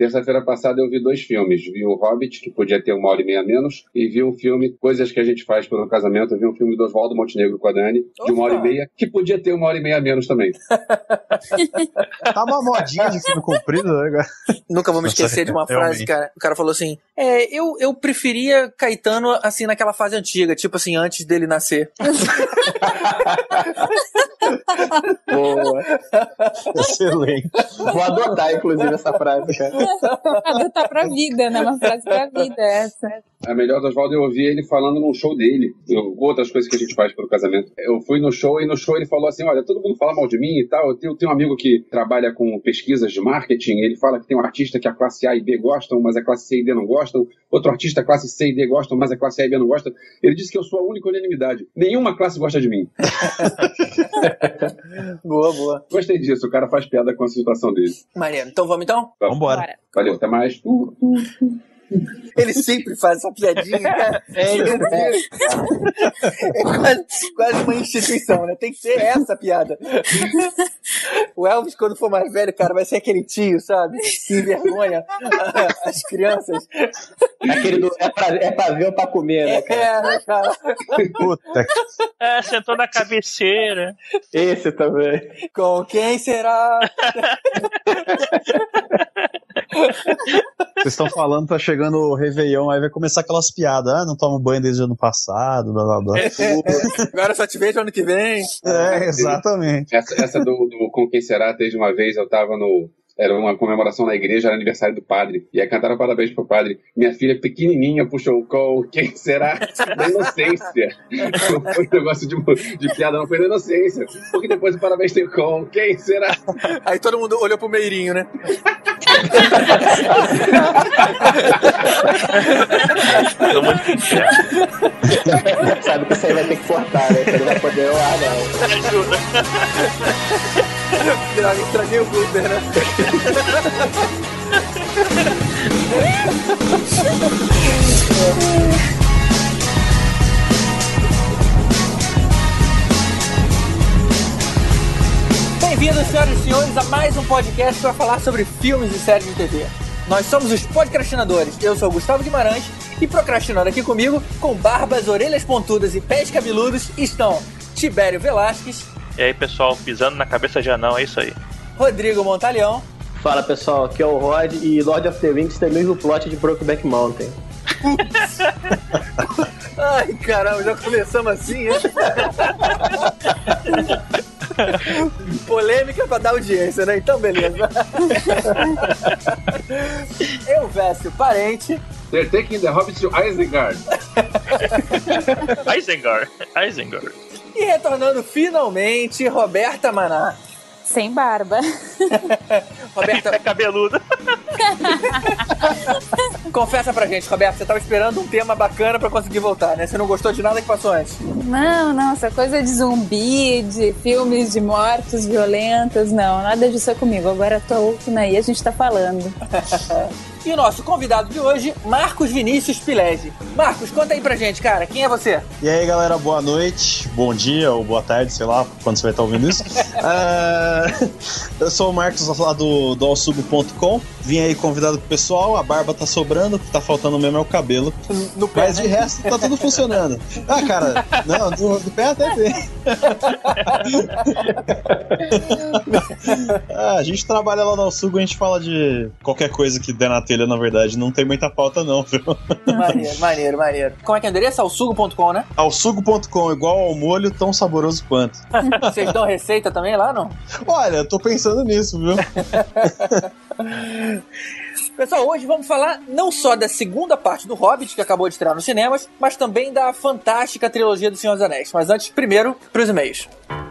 Terça-feira passada eu vi dois filmes. Vi o Hobbit, que podia ter uma hora e meia menos, e vi um filme, Coisas que a gente faz pelo casamento. Eu vi um filme do Oswaldo Montenegro com a Dani, de uma hora e meia, que podia ter uma hora e meia a menos também. tá uma modinha de filme comprido, né? Nunca vou me esquecer de uma frase, cara. O cara falou assim: É, eu, eu preferia Caetano assim naquela fase antiga, tipo assim, antes dele nascer. Boa. Excelente. Vou adotar, inclusive, essa frase, cara. Adotar pra vida, né? Uma frase pra vida essa. A melhor do Oswaldo eu ouvi ele falando num show dele, outras coisas que a gente faz pelo casamento. Eu fui no show e no show ele falou assim: Olha, todo mundo fala mal de mim e tal. Eu tenho, tenho um amigo que trabalha com pesquisas de marketing. Ele fala que tem um artista que a classe A e B gostam, mas a classe C e D não gostam. Outro artista, a classe C e D gostam, mas a classe A e B não gostam. Ele disse que eu sou a única unanimidade. Nenhuma classe gosta de mim. boa, boa. Gostei disso, o cara faz piada com a situação dele. Maneiro. Então vamos então? Vambora. Valeu, até mais. Uh, uh, uh. Ele sempre faz essa piadinha, cara. É, é, é quase, quase, uma instituição, né? Tem que ser essa piada. O Elvis, quando for mais velho, cara, vai ser aquele tio, sabe? Que envergonha as crianças. Aquele do é pra, é pra ver ou pra comer, né, cara? É, cara. Puta. É, sentou na cabeceira. Esse também. Com quem será? Vocês estão falando, tá chegando o Réveillon, aí vai começar aquelas piadas. Ah, não tomo banho desde o ano passado, blá blá blá. É, agora só te vejo ano que vem. É, exatamente. Essa, essa do, do Com Quem Será, desde uma vez eu tava no, era uma comemoração na igreja, era aniversário do padre. E aí cantaram parabéns pro padre. Minha filha pequenininha puxou o com quem será? Da inocência. Não foi um negócio de, de piada, não foi da inocência. Porque depois o parabéns tem com quem será? Aí todo mundo olhou pro Meirinho, né? Todo mundo Sabe que isso aí vai ter que cortar, né? Não vai poder orar, não. ajuda. Droga, estraguei o Uber, né? Bem-vindos, senhoras e senhores, a mais um podcast para falar sobre filmes e séries de TV. Nós somos os podcastinadores. Eu sou o Gustavo Guimarães e procrastinando aqui comigo, com barbas, orelhas pontudas e pés cabeludos, estão Tibério Velasquez, E aí, pessoal, pisando na cabeça de anão, é isso aí. Rodrigo Montalhão Fala pessoal, aqui é o Rod e Lord of the Rings tem o mesmo plot de Brokeback Mountain. Ai, caramba, já começamos assim, hein? Polêmica pra dar audiência, né? Então, beleza. Eu, Vécio, parente. They're taking the Hobbit to Isengard. Isengard. Isengard. E retornando finalmente, Roberta Maná. Sem barba. Roberta, É cabeludo. Confessa pra gente, Roberta, você tava esperando um tema bacana pra conseguir voltar, né? Você não gostou de nada que passou antes. Não, não, essa coisa de zumbi, de filmes de mortes violentas, não, nada disso é comigo. Agora tô ouvindo aí, a gente tá falando. E o nosso convidado de hoje, Marcos Vinícius Pilege. Marcos, conta aí pra gente, cara, quem é você? E aí, galera, boa noite, bom dia ou boa tarde, sei lá, quando você vai estar ouvindo isso. Ah, eu sou o Marcos lá do, do alsugo.com. Vim aí convidado pro pessoal, a barba tá sobrando, o que tá faltando mesmo é o cabelo. No pé, Mas de resto tá tudo funcionando. Ah, cara, não, do, do pé até tem. ah, a gente trabalha lá no Alsugo, a gente fala de qualquer coisa que der na telha, na verdade. Não tem muita pauta, não, viu? Maneiro, maneiro, maneiro. Como é que é o endereço? Alsugo.com, né? Alsugo.com, igual ao molho, tão saboroso quanto. Vocês dão receita também lá, não? Olha, eu tô pensando nisso, viu? Pessoal, hoje vamos falar não só da segunda parte do Hobbit, que acabou de estrear nos cinemas, mas também da fantástica trilogia do Senhor dos Anéis. Mas antes, primeiro, pros e-mails. Para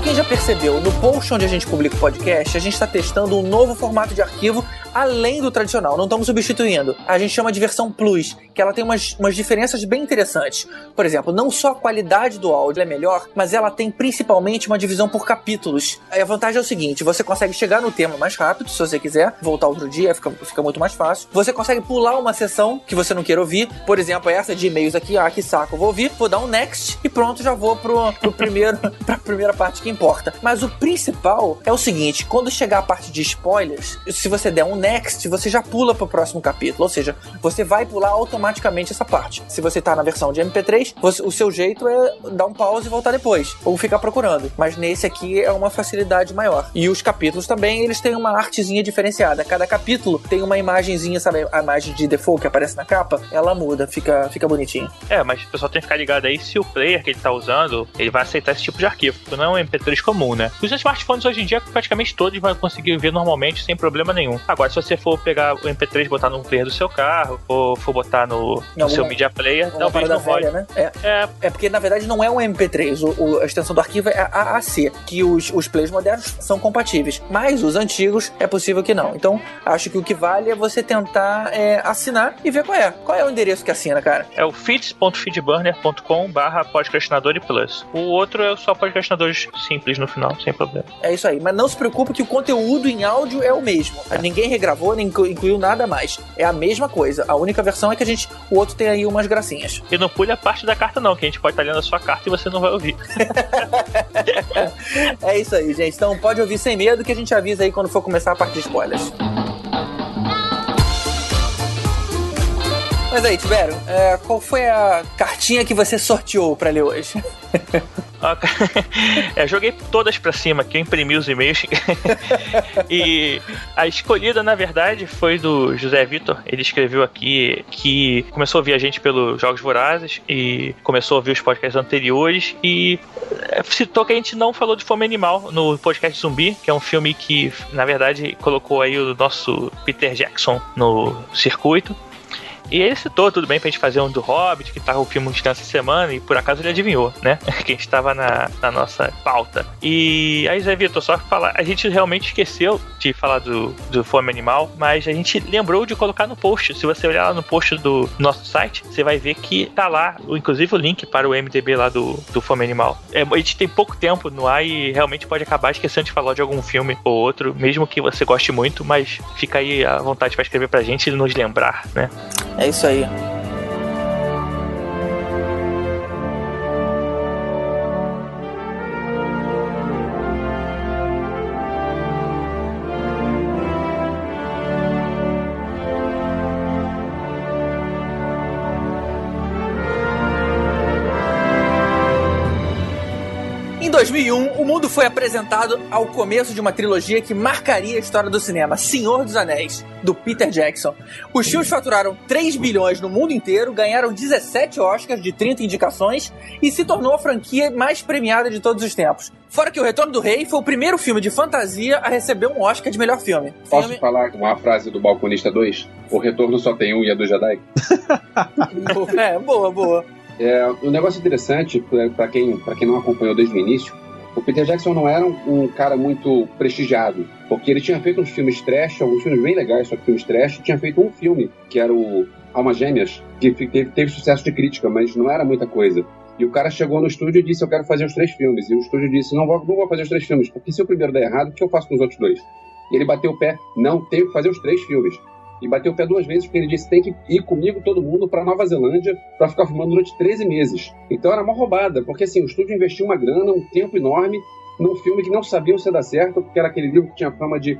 quem já percebeu, no post onde a gente publica o podcast, a gente está testando um novo formato de arquivo além do tradicional, não estamos substituindo. A gente chama de versão Plus, que ela tem umas, umas diferenças bem interessantes. Por exemplo, não só a qualidade do áudio é melhor, mas ela tem principalmente uma divisão por capítulos. A vantagem é o seguinte: você consegue chegar no tema mais rápido, se você quiser, voltar outro dia, fica, fica muito mais fácil. Você consegue pular uma sessão que você não queira ouvir. Por exemplo, essa de e-mails aqui, ah, que saco, vou ouvir, vou dar um next e pronto, já vou pro, pro primeiro, pra primeira parte que importa. Mas o principal é o seguinte: quando chegar a parte de spoilers, se você der um next, você já pula pro próximo capítulo. Ou seja, você vai pular automaticamente essa parte. Se você tá na versão de MP3, você- o seu jeito é dar um pause e voltar depois. Ou ficar procurando. Mas nesse aqui é uma facilidade maior. E os capítulos também, eles têm uma artezinha diferenciada. Cada capítulo tem uma imagenzinha, sabe? A imagem de default que aparece na capa, ela muda, fica, fica bonitinho. É, mas o pessoal tem que ficar ligado aí se o player que ele tá usando, ele vai aceitar esse tipo de arquivo, não é um MP3 comum, né? Os smartphones hoje em dia, praticamente todos vão conseguir ver normalmente, sem problema nenhum. Agora, se você for pegar o MP3 e botar no player do seu carro, ou for botar no, no Alguma- seu media player, talvez não velha, né? É. É, É porque na verdade não é um MP3, o, o- a extensão do arquivo é a AAC, que os, os players modernos são compatíveis, mas os antigos é possível que não. Então acho que o que vale é você tentar é, assinar e ver qual é. Qual é o endereço que assina, cara? é o feeds.feedburner.com barra podcastinador e plus. O outro é só podcastinadores simples no final, sem problema. É isso aí. Mas não se preocupe que o conteúdo em áudio é o mesmo. Ninguém regravou, nem inclu- incluiu nada mais. É a mesma coisa. A única versão é que a gente, o outro tem aí umas gracinhas. E não pule a parte da carta não, que a gente pode estar lendo a sua carta e você não vai ouvir. É isso aí, gente. Então pode ouvir sem medo que a gente avisa aí quando for começar a parte de spoilers. Mas aí, Tibério, é, qual foi a cartinha que você sorteou pra ler hoje? É, joguei todas pra cima aqui, eu imprimi os e-mails. e a escolhida, na verdade, foi do José Vitor. Ele escreveu aqui que começou a ouvir a gente pelos Jogos Vorazes e começou a ouvir os podcasts anteriores e é, citou que a gente não falou de Fome Animal no podcast Zumbi, que é um filme que, na verdade, colocou aí o nosso Peter Jackson no circuito. E ele citou, tudo bem, pra gente fazer um do Hobbit, que tava o filme Descanso essa semana, e por acaso ele adivinhou, né? Que estava na, na nossa pauta. E aí, Zé Vitor, só falar, a gente realmente esqueceu de falar do, do Fome Animal, mas a gente lembrou de colocar no post. Se você olhar lá no post do nosso site, você vai ver que tá lá, inclusive o link para o MDB lá do, do Fome Animal. É, a gente tem pouco tempo no ar e realmente pode acabar esquecendo de falar de algum filme ou outro, mesmo que você goste muito, mas fica aí à vontade para escrever pra gente e nos lembrar, né? É isso aí. Foi apresentado ao começo de uma trilogia que marcaria a história do cinema, Senhor dos Anéis, do Peter Jackson. Os filmes faturaram 3 bilhões no mundo inteiro, ganharam 17 Oscars de 30 indicações e se tornou a franquia mais premiada de todos os tempos. Fora que O Retorno do Rei foi o primeiro filme de fantasia a receber um Oscar de melhor filme. Posso Filme... falar uma frase do Balconista 2? O retorno só tem um e é do Jedi? É, boa, boa. É, um negócio interessante, para quem, pra quem não acompanhou desde o início, o Peter Jackson não era um, cara muito prestigiado, porque ele tinha feito uns filmes trash, alguns filmes bem legais, só que filmes trash, tinha feito um filme, que era o Almas Gêmeas, que teve, teve sucesso de crítica, mas não era muita coisa. E o cara chegou no estúdio e disse, eu quero fazer os três filmes. E o estúdio disse, não vou, não vou fazer os três filmes, porque se o primeiro der errado, o que eu faço com os outros dois? E ele bateu o pé, não, tenho que fazer os três filmes. E bateu o pé duas vezes, porque ele disse, tem que ir comigo todo mundo para Nova Zelândia para ficar filmando durante 13 meses. Então era uma roubada, porque assim, o estúdio investiu uma grana, um tempo enorme, num filme que não sabiam se ia dar certo, porque era aquele livro que tinha fama de,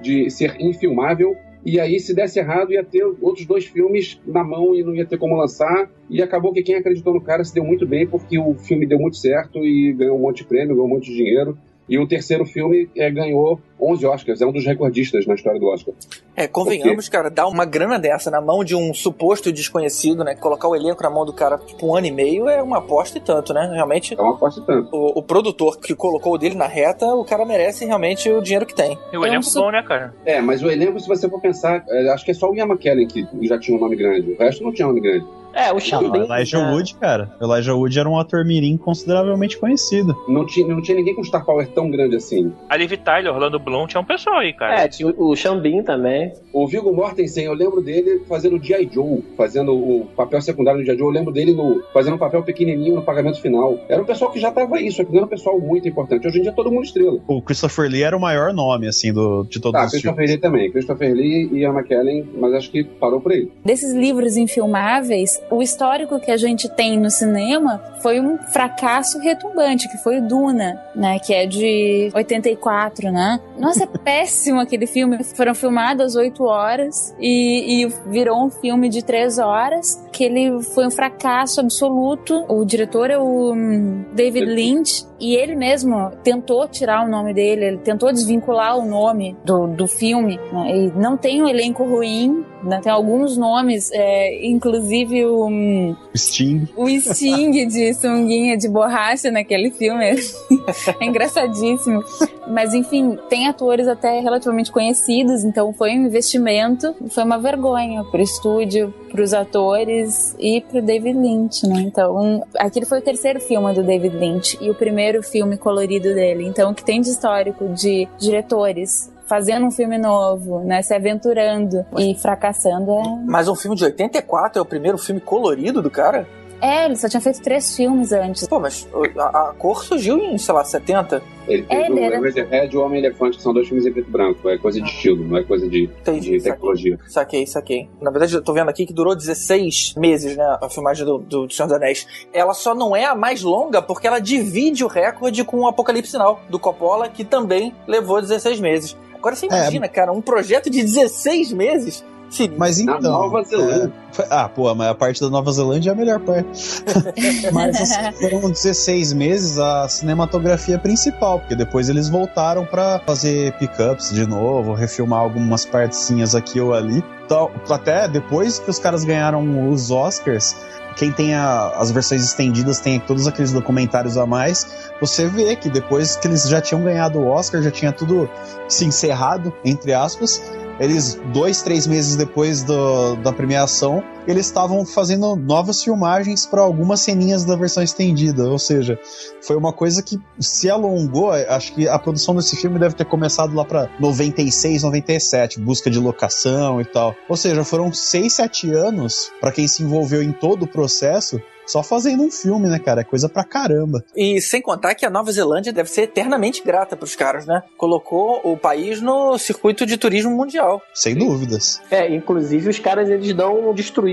de ser infilmável. E aí, se desse errado, ia ter outros dois filmes na mão e não ia ter como lançar. E acabou que quem acreditou no cara se deu muito bem, porque o filme deu muito certo e ganhou um monte de prêmio, ganhou um monte de dinheiro. E o terceiro filme é, ganhou 11 Oscars, é um dos recordistas na história do Oscar. É, convenhamos, cara, dar uma grana dessa na mão de um suposto desconhecido, né? Colocar o elenco na mão do cara, tipo, um ano e meio é uma aposta e tanto, né? Realmente, É uma aposta e tanto. o, o produtor que colocou o dele na reta, o cara merece realmente o dinheiro que tem. E o É um elenco su- bom, né, cara? É, mas o elenco, se você for pensar, é, acho que é só o Ian McKellen que já tinha um nome grande. O resto não tinha nome grande. É, o o Elijah né? Wood, cara. O Elijah Wood era um ator mirim consideravelmente conhecido. Não tinha, não tinha ninguém com Star Power tão grande assim. A Liv Tyler, Orlando Bloom, tinha um pessoal aí, cara. É, tinha o Xambin também. O Viggo Mortensen, eu lembro dele fazendo G.I. Joe, fazendo o papel secundário no G.I. Joe. Eu lembro dele no, fazendo um papel pequenininho no pagamento final. Era um pessoal que já tava aí, só que não era um pessoal muito importante. Hoje em dia todo mundo estrela. O Christopher Lee era o maior nome, assim, do, de todos Tá, os Christopher filmes. Lee também. Christopher Lee e a McKellen, mas acho que parou por aí. Desses livros infilmáveis, o histórico que a gente tem no cinema foi um fracasso retumbante, que foi o Duna, né? Que é de 84, né? Nossa, é péssimo aquele filme. Foram filmadas oito horas e, e virou um filme de três horas, que ele foi um fracasso absoluto. O diretor é o hum, David Lynch. E ele mesmo tentou tirar o nome dele, ele tentou desvincular o nome do, do filme. Né? E não tem um elenco ruim, né? tem alguns nomes, é, inclusive o, hum, Sting. o Sting de sunguinha de borracha naquele filme. é engraçadíssimo. Mas enfim, tem atores até relativamente conhecidos, então foi um investimento, foi uma vergonha pro estúdio, pros atores e pro David Lynch, né? Então, aquele foi o terceiro filme do David Lynch e o primeiro filme colorido dele. Então, o que tem de histórico de diretores fazendo um filme novo, né, se aventurando e fracassando é Mas um filme de 84 é o primeiro filme colorido do cara? É, ele só tinha feito três filmes antes. Pô, mas a, a cor surgiu em, sei lá, 70? Ele É, fez ele o era- Razorhead e o Homem-Elefante, que são dois filmes em preto e branco. É coisa de estilo, não é coisa de, Entendi, de saquei. tecnologia. Saquei, saquei. Na verdade, eu tô vendo aqui que durou 16 meses, né? A filmagem do, do Senhor dos Anéis. Ela só não é a mais longa porque ela divide o recorde com o Apocalipse Sinal, do Coppola, que também levou 16 meses. Agora você imagina, cara, um projeto de 16 meses? Sim, Mas Na então. Nova Zelândia. é, ah, pô, mas a parte da Nova Zelândia é a melhor parte. mas assim, foram 16 meses a cinematografia principal, porque depois eles voltaram pra fazer pickups de novo, refilmar algumas partezinhas aqui ou ali. Então, até depois que os caras ganharam os Oscars, quem tem a- as versões estendidas tem todos aqueles documentários a mais. Você vê que depois que eles já tinham ganhado o Oscar, já tinha tudo se encerrado, entre aspas. Eles, dois, três meses depois do- da premiação, eles estavam fazendo novas filmagens para algumas ceninhas da versão estendida. Ou seja, foi uma coisa que se alongou. Acho que a produção desse filme deve ter começado lá para 96, 97, busca de locação e tal. Ou seja, foram seis, sete anos para quem se envolveu em todo o processo. Só fazendo um filme, né, cara? É coisa pra caramba. E sem contar que a Nova Zelândia deve ser eternamente grata pros caras, né? Colocou o país no circuito de turismo mundial. Sem dúvidas. É, inclusive os caras eles não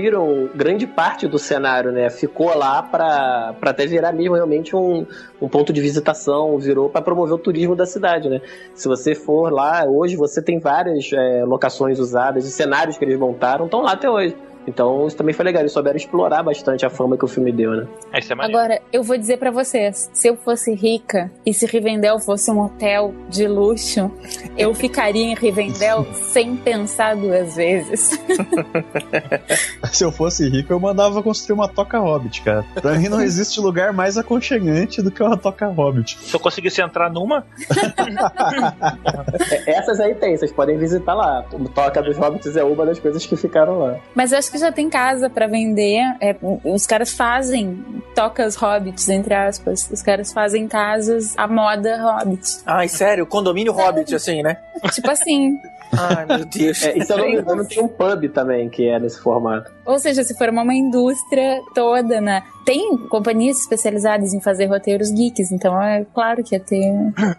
destruíram grande parte do cenário, né? Ficou lá pra até virar mesmo realmente um, um ponto de visitação, virou pra promover o turismo da cidade, né? Se você for lá, hoje você tem várias é, locações usadas e cenários que eles montaram, estão lá até hoje. Então isso também foi legal, eles souberam explorar bastante a fama que o filme deu, né? É, isso é. Agora, eu vou dizer pra vocês, se eu fosse rica e se Rivendell fosse um hotel de luxo, eu ficaria em Rivendell sem pensar duas vezes. Se eu fosse rico, eu mandava construir uma toca hobbit, cara. Pra mim não existe lugar mais aconchegante do que uma toca hobbit. Se eu conseguisse entrar numa, É, Essas aí tem, vocês podem visitar lá. O Toca dos Hobbits é uma das coisas que ficaram lá. Mas eu acho que já tem casa pra vender. É, os caras fazem tocas hobbits, entre aspas. Os caras fazem casas à moda hobbit. Ai, sério, condomínio Hobbit, assim, né? tipo assim. Ai, meu Deus. É, e se eu não me engano, tem um pub também que é nesse formato. Ou seja, se for uma indústria toda, né? Tem companhias especializadas em fazer roteiros geeks, então é claro que ia ter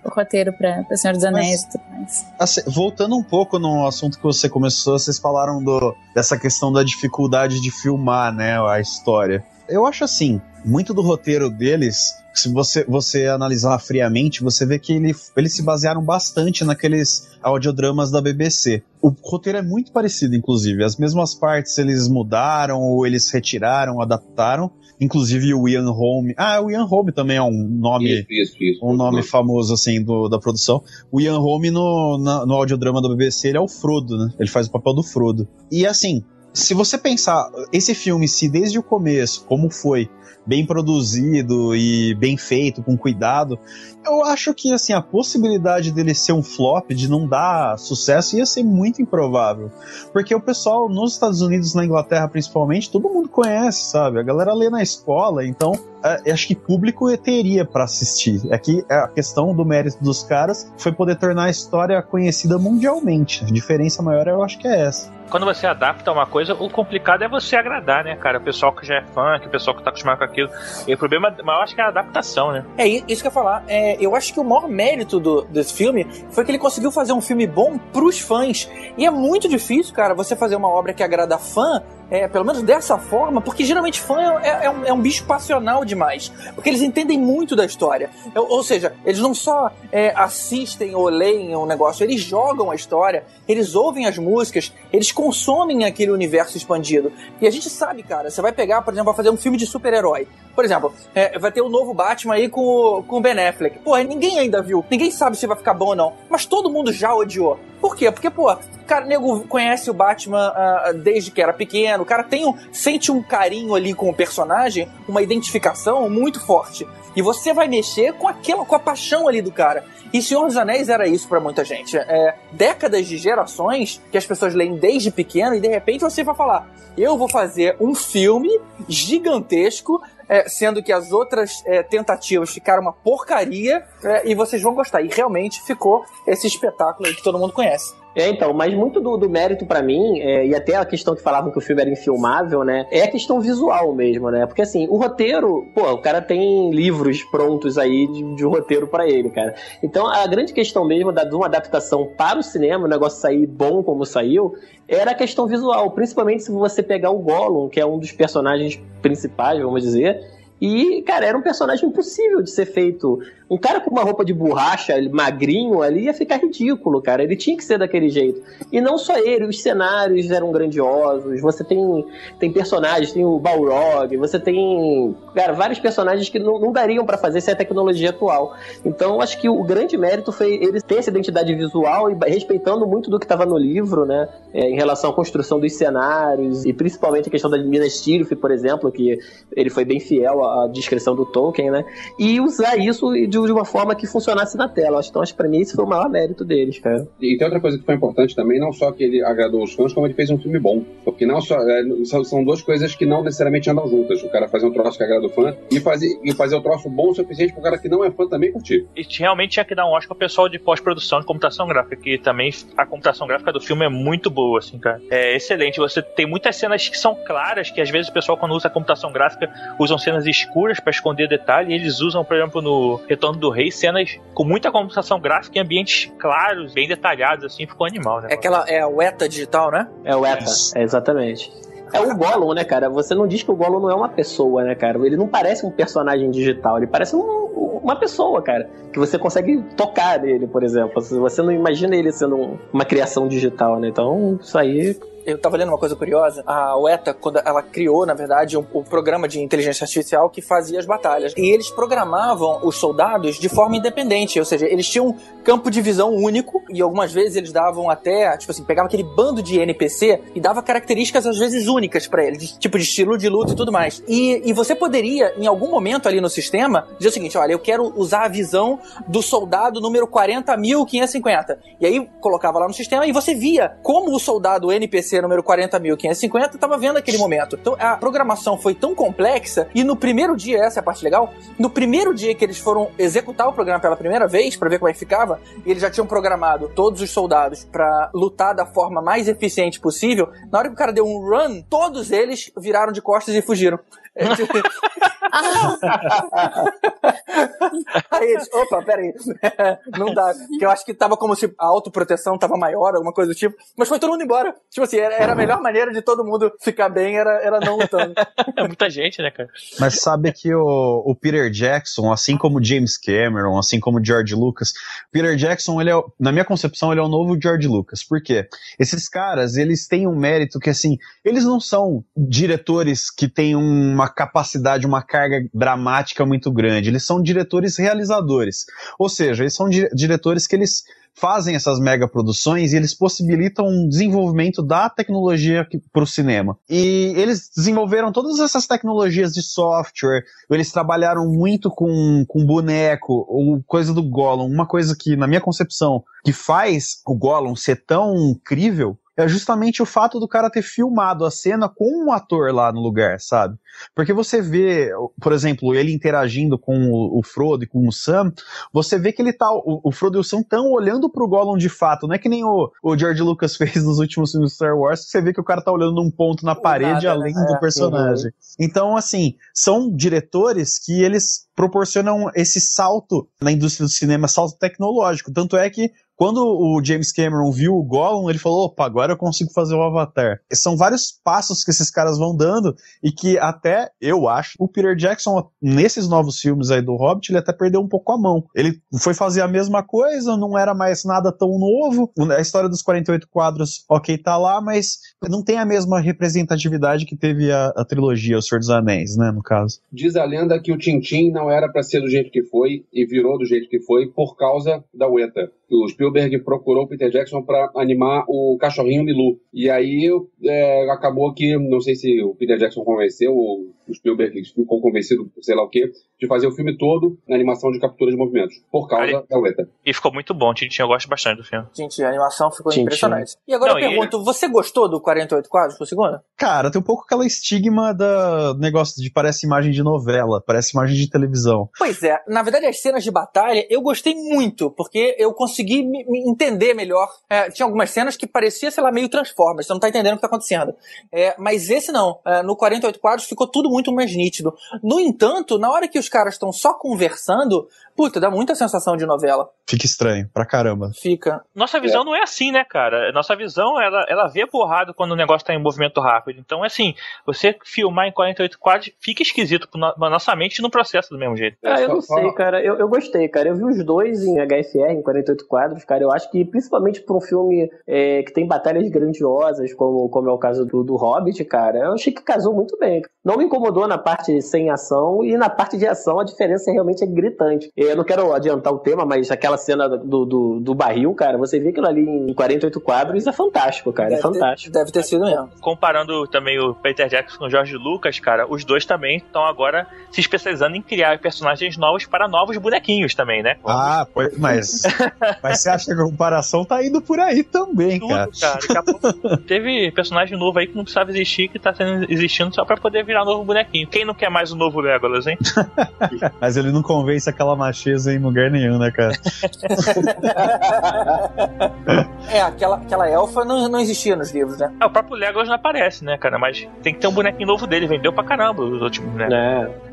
o roteiro pra, pra Senhor dos Anéis e tudo mais. Assim, voltando um pouco no assunto que você começou, vocês falaram do, dessa questão da dificuldade de filmar, né, a história. Eu acho assim, muito do roteiro deles, se você, você analisar friamente, você vê que ele, eles se basearam bastante naqueles audiodramas da BBC. O roteiro é muito parecido, inclusive. As mesmas partes eles mudaram, ou eles retiraram, adaptaram. Inclusive o Ian Holm. Ah, o Ian Holm também é um nome Isso, isso, isso. um nome famoso assim do, da produção. O Ian Holm no, na- no audiodrama da BBC ele é o Frodo, né? Ele faz o papel do Frodo. E assim, se você pensar, esse filme, se desde o começo, como foi, bem produzido e bem feito, com cuidado, eu acho que assim a possibilidade dele ser um flop, de não dar sucesso, ia ser muito improvável. Porque o pessoal nos Estados Unidos, na Inglaterra principalmente, todo mundo conhece, sabe? A galera lê na escola, então é, acho que público teria para assistir. Aqui é a questão do mérito dos caras foi poder tornar a história conhecida mundialmente. A diferença maior eu acho que é essa quando você adapta uma coisa, o complicado é você agradar, né, cara? O pessoal que já é fã, que o pessoal que tá acostumado com aquilo. E o problema maior acho que é a adaptação, né? É isso que eu ia falar. É, eu acho que o maior mérito do, desse filme foi que ele conseguiu fazer um filme bom pros fãs. E é muito difícil, cara, você fazer uma obra que agrada fã é, pelo menos dessa forma, porque geralmente fã é, é, um, é, um, bicho passional demais. Porque eles entendem muito da história. Ou, ou seja, eles não só é, assistem ou leem um negócio, eles jogam a história, eles ouvem as músicas, eles consomem aquele universo expandido. E a gente sabe, cara, você vai pegar, por exemplo, vai fazer um filme de super-herói. Por exemplo, é, vai ter o um novo Batman aí com, com o Ben Affleck. Pô, ninguém ainda viu, ninguém sabe se vai ficar bom ou não, mas todo mundo já odiou. Por quê? Porque, pô, cara, nego conhece o Batman uh, desde que era pequeno, o cara tem um, sente um carinho ali com o personagem, uma identificação muito forte. E você vai mexer com aquela, com a paixão ali do cara. E Senhor dos Anéis era isso para muita gente. É, décadas de gerações que as pessoas leem desde pequeno e de repente você vai falar: eu vou fazer um filme gigantesco é, sendo que as outras é, tentativas ficaram uma porcaria é, e vocês vão gostar. E realmente ficou esse espetáculo aí que todo mundo conhece. É, então, mas muito do, do mérito para mim, é, e até a questão que falavam que o filme era infilmável, né? É a questão visual mesmo, né? Porque assim, o roteiro, pô, o cara tem livros prontos aí de, de roteiro para ele, cara. Então a grande questão mesmo da, de uma adaptação para o cinema, o negócio sair bom como saiu, era a questão visual. Principalmente se você pegar o Gollum, que é um dos personagens principais, vamos dizer. E, cara, era um personagem impossível de ser feito um cara com uma roupa de borracha, magrinho ali, ia ficar ridículo, cara. Ele tinha que ser daquele jeito. E não só ele, os cenários eram grandiosos. Você tem, tem personagens, tem o Balrog, você tem, cara, vários personagens que não, não dariam para fazer sem a tecnologia atual. Então, acho que o grande mérito foi ele ter essa identidade visual e respeitando muito do que estava no livro, né? É, em relação à construção dos cenários e principalmente a questão da Minas Tirith, por exemplo, que ele foi bem fiel à descrição do Tolkien, né? E usar isso de de uma forma que funcionasse na tela. Então, acho que pra mim esse foi o maior mérito deles, cara. E tem outra coisa que foi importante também, não só que ele agradou os fãs, como ele fez um filme bom. Porque não só. É, são duas coisas que não necessariamente andam juntas. O cara fazer um troço que agrada o fã e fazer, e fazer o troço bom o suficiente pro cara que não é fã também curtir. E realmente tinha que dar um Oscar ao pessoal de pós-produção de computação gráfica, que também a computação gráfica do filme é muito boa, assim, cara. É excelente. Você tem muitas cenas que são claras, que às vezes o pessoal, quando usa a computação gráfica, usam cenas escuras para esconder detalhe, e eles usam, por exemplo, no Retorno do Rei, cenas com muita computação gráfica em ambientes claros, bem detalhados, assim, ficou animal, né? É aquela, é a UETA digital, né? É o ETA, é, exatamente. É o Gollum, né, cara? Você não diz que o Gollum não é uma pessoa, né, cara? Ele não parece um personagem digital, ele parece um, uma pessoa, cara. Que você consegue tocar nele, por exemplo. Você não imagina ele sendo um, uma criação digital, né? Então, isso aí eu tava lendo uma coisa curiosa. A UETA, quando ela criou, na verdade, um, um, programa de inteligência artificial que fazia as batalhas. E eles programavam os soldados de forma independente, ou seja, eles tinham um campo de visão único e algumas vezes eles davam até, tipo assim, pegava aquele bando de NPC e dava características às vezes únicas para eles, de, tipo de estilo de luta e tudo mais. E, e você poderia, em algum momento ali no sistema, dizer o seguinte: olha, eu quero usar a visão do soldado número 40.550. E aí colocava lá no sistema e você via como o soldado NPC número 40.550 estava vendo aquele momento. Então a programação foi tão complexa e no primeiro dia, essa é a parte legal, no primeiro dia que eles foram executar o programa pela primeira vez para ver como é que ficava, eles já tinham programado todos os soldados para lutar da forma mais eficiente possível. Na hora que o cara deu um run, todos eles viraram de costas e fugiram. Aí eles, opa, peraí. Não dá. Porque eu acho que tava como se a autoproteção tava maior, alguma coisa do tipo. Mas foi todo mundo embora. Tipo assim, era, era a melhor maneira de todo mundo ficar bem, era, era não lutando. É muita gente, né, cara? Mas sabe que o, o Peter Jackson, assim como James Cameron, assim como George Lucas, Peter Jackson, ele é, na minha concepção, ele é o novo George Lucas. Por quê? Esses caras, eles têm um mérito que, assim, eles não são diretores que têm uma capacidade, uma carga dramática muito grande. Eles são diretores realizadores. Ou seja, eles são di diretores que eles fazem essas mega produções e eles possibilitam um desenvolvimento da tecnologia para o cinema. E eles desenvolveram todas essas tecnologias de software, eles trabalharam muito com, com boneco, ou coisa do Gollum, uma coisa que, na minha concepção, que faz o Gollum ser tão incrível é justamente o fato do cara ter filmado a cena com um ator lá no lugar, sabe? Porque você vê, por exemplo, ele interagindo com o, o Frodo e com o Sam, você vê que ele tá, o, o Frodo e o Sam estão olhando pro Gollum de fato, não é que nem o, o George Lucas fez nos últimos filmes de Star Wars, que você vê que o cara tá olhando num ponto na parede nada, além né? do é, personagem. Então, assim, são diretores que eles proporcionam esse salto na indústria do cinema, salto tecnológico. Tanto é que quando o James Cameron viu o Gollum, ele falou: opa, agora eu consigo fazer o Avatar. São vários passos que esses caras vão dando e que até, eu acho, o Peter Jackson, nesses novos filmes aí do Hobbit, ele até perdeu um pouco a mão. Ele foi fazer a mesma coisa, não era mais nada tão novo. A história dos 48 quadros, ok, tá lá, mas não tem a mesma representatividade que teve a, a trilogia O Senhor dos Anéis, né, no caso. Diz a lenda que o Tintin não era para ser do jeito que foi e virou do jeito que foi por causa da Weta o Spielberg procurou o Peter Jackson para animar o cachorrinho Milu. E aí é, acabou que, não sei se o Peter Jackson convenceu ou o Spielberg ficou convencido, sei lá o quê, de fazer o filme todo na animação de captura de movimentos, por causa Aí, da UETA. E ficou muito bom, Tintin, eu gosto bastante do filme. Tintin, a animação ficou Tintin. impressionante. E agora não, eu pergunto, e... você gostou do 48 quadros por segundo? Cara, tem um pouco aquela estigma da negócio de parece imagem de novela, parece imagem de televisão. Pois é, na verdade as cenas de batalha eu gostei muito, porque eu consegui me, me entender melhor. É, tinha algumas cenas que parecia, sei lá, meio Transformers, você não tá entendendo o que tá acontecendo. É, mas esse não, é, no 48 quadros ficou tudo muito mais nítido. No entanto, na hora que os caras estão só conversando, puta, dá muita sensação de novela. Fica estranho, pra caramba. Fica. Nossa visão é. não é assim, né, cara? Nossa visão, ela, ela vê porrado quando o negócio tá em movimento rápido. Então, é assim, você filmar em 48 quadros fica esquisito na nossa mente no processo do mesmo jeito. Ah, eu não sei, cara. Eu, eu gostei, cara. Eu vi os dois em HFR, em 48 quadros, cara. Eu acho que, principalmente pra um filme é, que tem batalhas grandiosas, como, como é o caso do, do Hobbit, cara, eu achei que casou muito bem. Não me incomodou na parte sem ação e na parte de ação a diferença realmente é gritante. Eu não quero adiantar o tema, mas aquela cena do, do, do barril, cara, você vê aquilo ali em 48 quadros, é fantástico, cara. É deve é fantástico. Ter, deve ter sido mesmo. Comparando também o Peter Jackson com o George Lucas, cara, os dois também estão agora se especializando em criar personagens novos para novos bonequinhos também, né? Ah, pois, mas, mas você acha que a comparação tá indo por aí também, Tudo, cara. cara. Daqui a pouco teve personagem novo aí que não precisava existir, que tá sendo, existindo só para poder virar novo bonequinho. Quem não quer mais o novo Legolas, hein? Mas ele não convence aquela macheza em lugar nenhum, né, cara? é, aquela, aquela elfa não, não existia nos livros, né? É, o próprio Legolas não aparece, né, cara? Mas tem que ter um bonequinho novo dele. Vendeu pra caramba os últimos, né? É.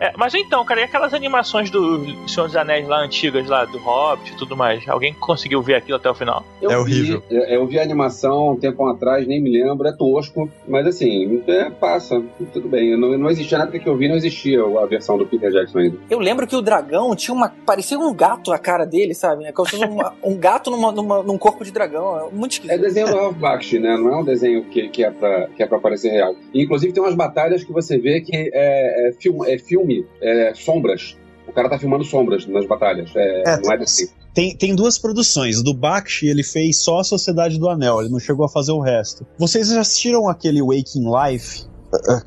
É, mas então, cara, e aquelas animações do Senhor dos Anéis lá antigas, lá do Hobbit e tudo mais? Alguém conseguiu ver aquilo até o final? Eu é horrível. Vi, eu, vi a animação um tempo atrás, nem me lembro, é tosco, mas assim, é, passa, tudo bem. Não, não existia nada que eu vi, não existia a versão do Peter Jackson ainda. Eu lembro que o dragão tinha uma. parecia um gato a cara dele, sabe? É como se fosse uma, um gato numa, numa, num corpo de dragão. É muito esquisito. É desenho do Ralph Bakshi, né? Não é um desenho que, que, é pra, que é pra parecer real. E, inclusive tem umas batalhas que você vê que é, é, filme, é filme filme é, sombras. O cara tá filmando sombras nas batalhas. É, é, não é desse. Tem, tem duas produções. Do Bakshi, ele fez só a Sociedade do Anel, ele não chegou a fazer o resto. Vocês já assistiram aquele Waking Life?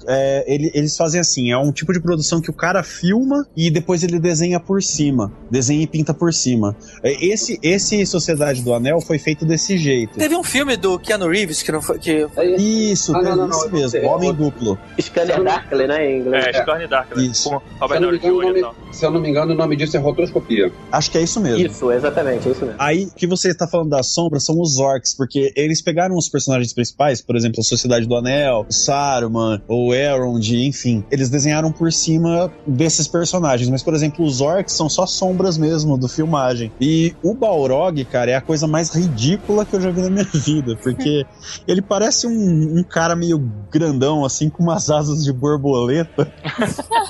É, ele, eles fazem assim: é um tipo de produção que o cara filma e depois ele desenha por cima. Desenha e pinta por cima. É, esse, esse Sociedade do Anel foi feito desse jeito. Teve um filme do Keanu Reeves que não foi. Que... Isso, ah, não, não, não, mesmo. Homem Duplo. Scanner Darkly, né? Em inglês. É, Scanner Darkly. Isso. Com Robert Downey Jr. Se eu não me engano, o nome disso é rotoscopia. Acho que é isso mesmo. Isso, exatamente, é isso mesmo. Aí, o que você está falando das sombras são os orcs, porque eles pegaram os personagens principais, por exemplo, a Sociedade do Anel, Saruman Saruman, ou Elrond, enfim. Eles desenharam por cima desses personagens. Mas, por exemplo, os orcs são só sombras mesmo do filmagem. E o Balrog, cara, é a coisa mais ridícula que eu já vi na minha vida. Porque ele parece um, um cara meio grandão, assim, com umas asas de borboleta.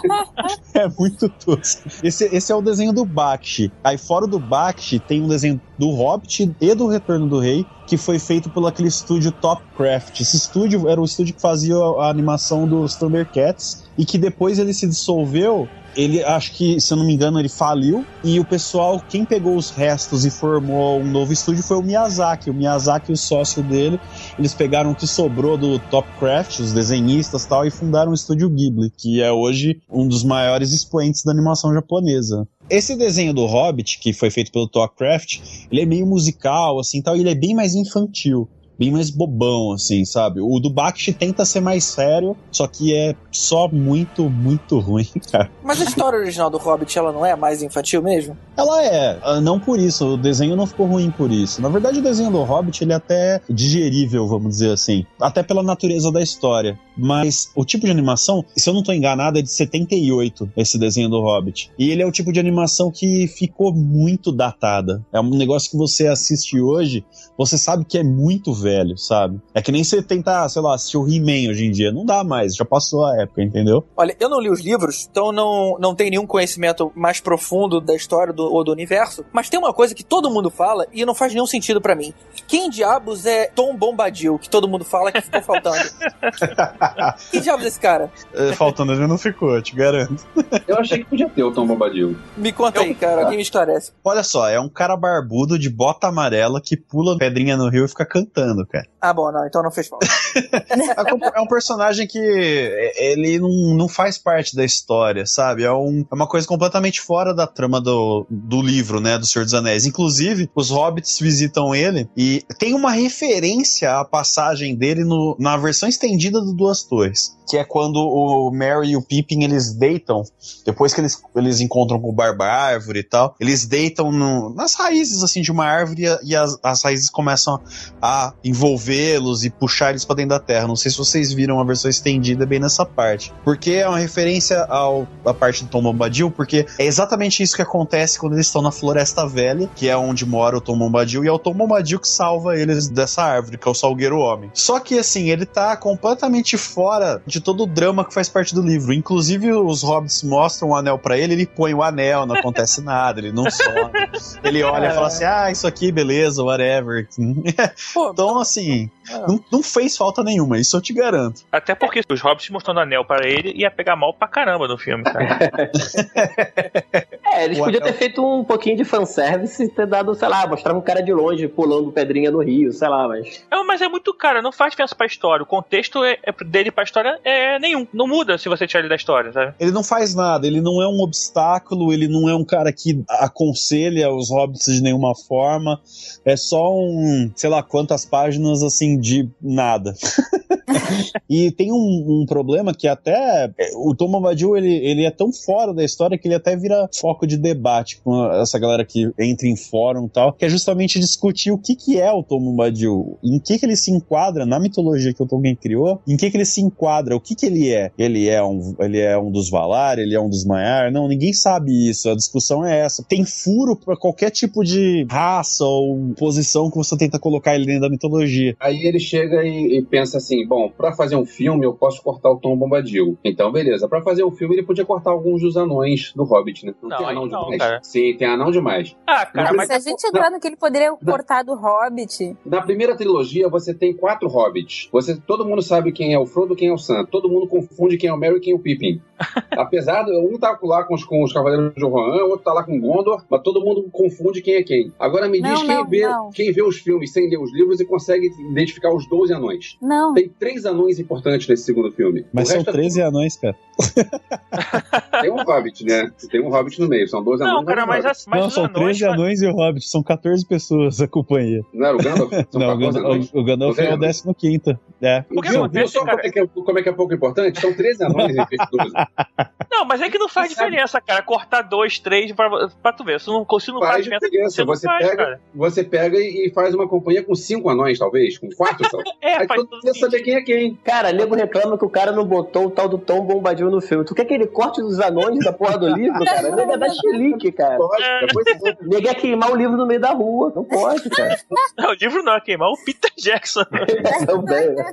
é muito tosco. Esse, esse é o desenho do Bakshi. Aí fora do Bakshi tem um desenho do Hobbit e do Retorno do Rei, que foi feito pelo aquele estúdio Topcraft. Esse estúdio era o estúdio que fazia a animação dos Thundercats e que depois ele se dissolveu ele acho que, se eu não me engano, ele faliu. E o pessoal, quem pegou os restos e formou um novo estúdio foi o Miyazaki. O Miyazaki o sócio dele, eles pegaram o que sobrou do Topcraft, os desenhistas tal, e fundaram o estúdio Ghibli, que é hoje um dos maiores expoentes da animação japonesa. Esse desenho do Hobbit, que foi feito pelo Topcraft, ele é meio musical, assim, tal, e ele é bem mais infantil bem mais bobão, assim, sabe? O do Bakshi tenta ser mais sério, só que é só muito, muito ruim, cara. Mas a história original do Hobbit, ela não é mais infantil mesmo? Ela é, ah, não por isso, o desenho não ficou ruim por isso. Na verdade, o desenho do Hobbit, ele é até digerível, vamos dizer assim, até pela natureza da história. Mas o tipo de animação, se eu não tô enganado, é de 78, esse desenho do Hobbit. E ele é o tipo de animação que ficou muito datada. É um negócio que você assiste hoje, você sabe que é muito velho velho, sabe? É que nem você tentar, sei lá, assistir o He-Man hoje em dia. Não dá mais, já passou a época, entendeu? Olha, eu não li os livros, então não, não tenho nenhum conhecimento mais profundo da história do, ou do universo. Mas tem uma coisa que todo mundo fala e não faz nenhum sentido para mim. Quem diabos é Tom Bombadil, que todo mundo fala que ficou faltando? Quem diabos é esse cara? É, faltando ele não ficou, eu te garanto. Eu achei que podia ter o Tom Bombadil. Me conta eu... aí, cara, alguém me esclarece. Olha só, é um cara barbudo de bota amarela que pula pedrinha no rio e fica cantando cara. Ah, bom, não, então não fez falta. é um personagem que ele não, não faz parte da história, sabe? É, um, é uma coisa completamente fora da trama do, do livro, né? Do Senhor dos Anéis. Inclusive, os hobbits visitam ele e tem uma referência à passagem dele no, na versão estendida do Duas Torres que é quando o Mary e o Pippin eles deitam, depois que eles, eles encontram com o Barba Árvore e tal, eles deitam no, nas raízes assim de uma árvore e as, as raízes começam a envolvê-los e puxar eles para dentro da terra. Não sei se vocês viram a versão estendida bem nessa parte, porque é uma referência ao, à parte do Tom Bombadil, porque é exatamente isso que acontece quando eles estão na Floresta Velha, que é onde mora o Tom Bombadil, e é o Tom Bombadil que salva eles dessa árvore, que é o Salgueiro Homem. Só que assim, ele tá completamente fora de todo o drama que faz parte do livro. Inclusive, os hobbits mostram o anel para ele, ele põe o anel, não acontece nada, ele não some. Ele olha e fala assim: ah, isso aqui, beleza, whatever. Pô, então, assim, é. não, não, fez falta nenhuma, isso eu te garanto. Até porque os hobbits mostrando anel para ele ia pegar mal pra caramba no filme, cara. é, eles o podiam anel... ter feito um pouquinho de fanservice e ter dado, sei lá, mostrar um cara de longe pulando pedrinha no rio, sei lá, mas. É, mas é muito cara, não faz diferença pra história. O contexto é, é dele pra história é nenhum. Não muda se você tirar ele da história, sabe? Ele não faz nada, ele não é um obstáculo, ele não é um cara que aconselha os hobbits de nenhuma forma. É só um, sei lá, quantas páginas assim de nada. e tem um, um, problema que até é, o Tom Bombadil ele, ele é tão fora da história que ele até vira foco de debate com essa galera que entra em fórum e tal, que é justamente discutir o que, que é o Tom Bombadil, em que, que ele se enquadra na mitologia que o Tolkien criou, em que, que ele se enquadra, o que, que ele é. Ele é um, ele é um dos Valar, ele é um dos Maiar, não, ninguém sabe isso, a discussão é essa. Tem furo para qualquer tipo de raça ou posição que você tenta colocar ele dentro da mitologia. Aí ele chega e, e pensa assim, bom, para fazer um filme eu posso cortar o Tom Bombadil. Então, beleza. Para fazer um filme ele podia cortar alguns dos anões do Hobbit, né? Não, não tem anão não, demais. Cara. Sim, tem anão demais. Ah, cara, mas se a gente entrar no que ele poderia cortar do Hobbit. Na primeira trilogia você tem quatro Hobbits. Você, todo mundo sabe quem é o Frodo, quem é o Sam. Todo mundo confunde quem é o Merry e quem é o Pippin. Apesar de um tá lá com os, com os Cavaleiros de Rohan, o outro tá lá com Gondor, mas todo mundo confunde quem é quem. Agora me diz não, quem, não, vê, quem vê os filmes sem ler os livros e consegue identificar os 12 anões. Não. Tem três anões importantes nesse segundo filme. Mas o são 13 é... anões, cara. Tem um Hobbit, né? Tem um Hobbit no meio, são 12 anões. Não, cara, mas, as, mas Não, são anões, 13 anões e o Hobbit, são 14 pessoas a companhia. Não era o Gandalf? Não, o Gandalf, o Gandalf é o 15. É. Porque viu, viu só como é, que é, como é que é pouco importante? São 13 anões em vez de 12. Não, mas é que não faz diferença, cara. Cortar dois, três pra, pra tu ver. Se não, se não faz, faz diferença. Você, faz, pega, você pega e faz uma companhia com cinco anões, talvez, com quatro só. é, Aí todo mundo saber quem é é quem. Cara, nego reclama que o cara não botou o tal do Tom Bombadil no filme. Tu quer que ele corte dos anões da porra do livro, cara? Nego é da chilique, cara. Nego é queimar o livro no meio da rua. Não pode, cara. Não, o livro não é queimar o Peter Jackson. Também, né?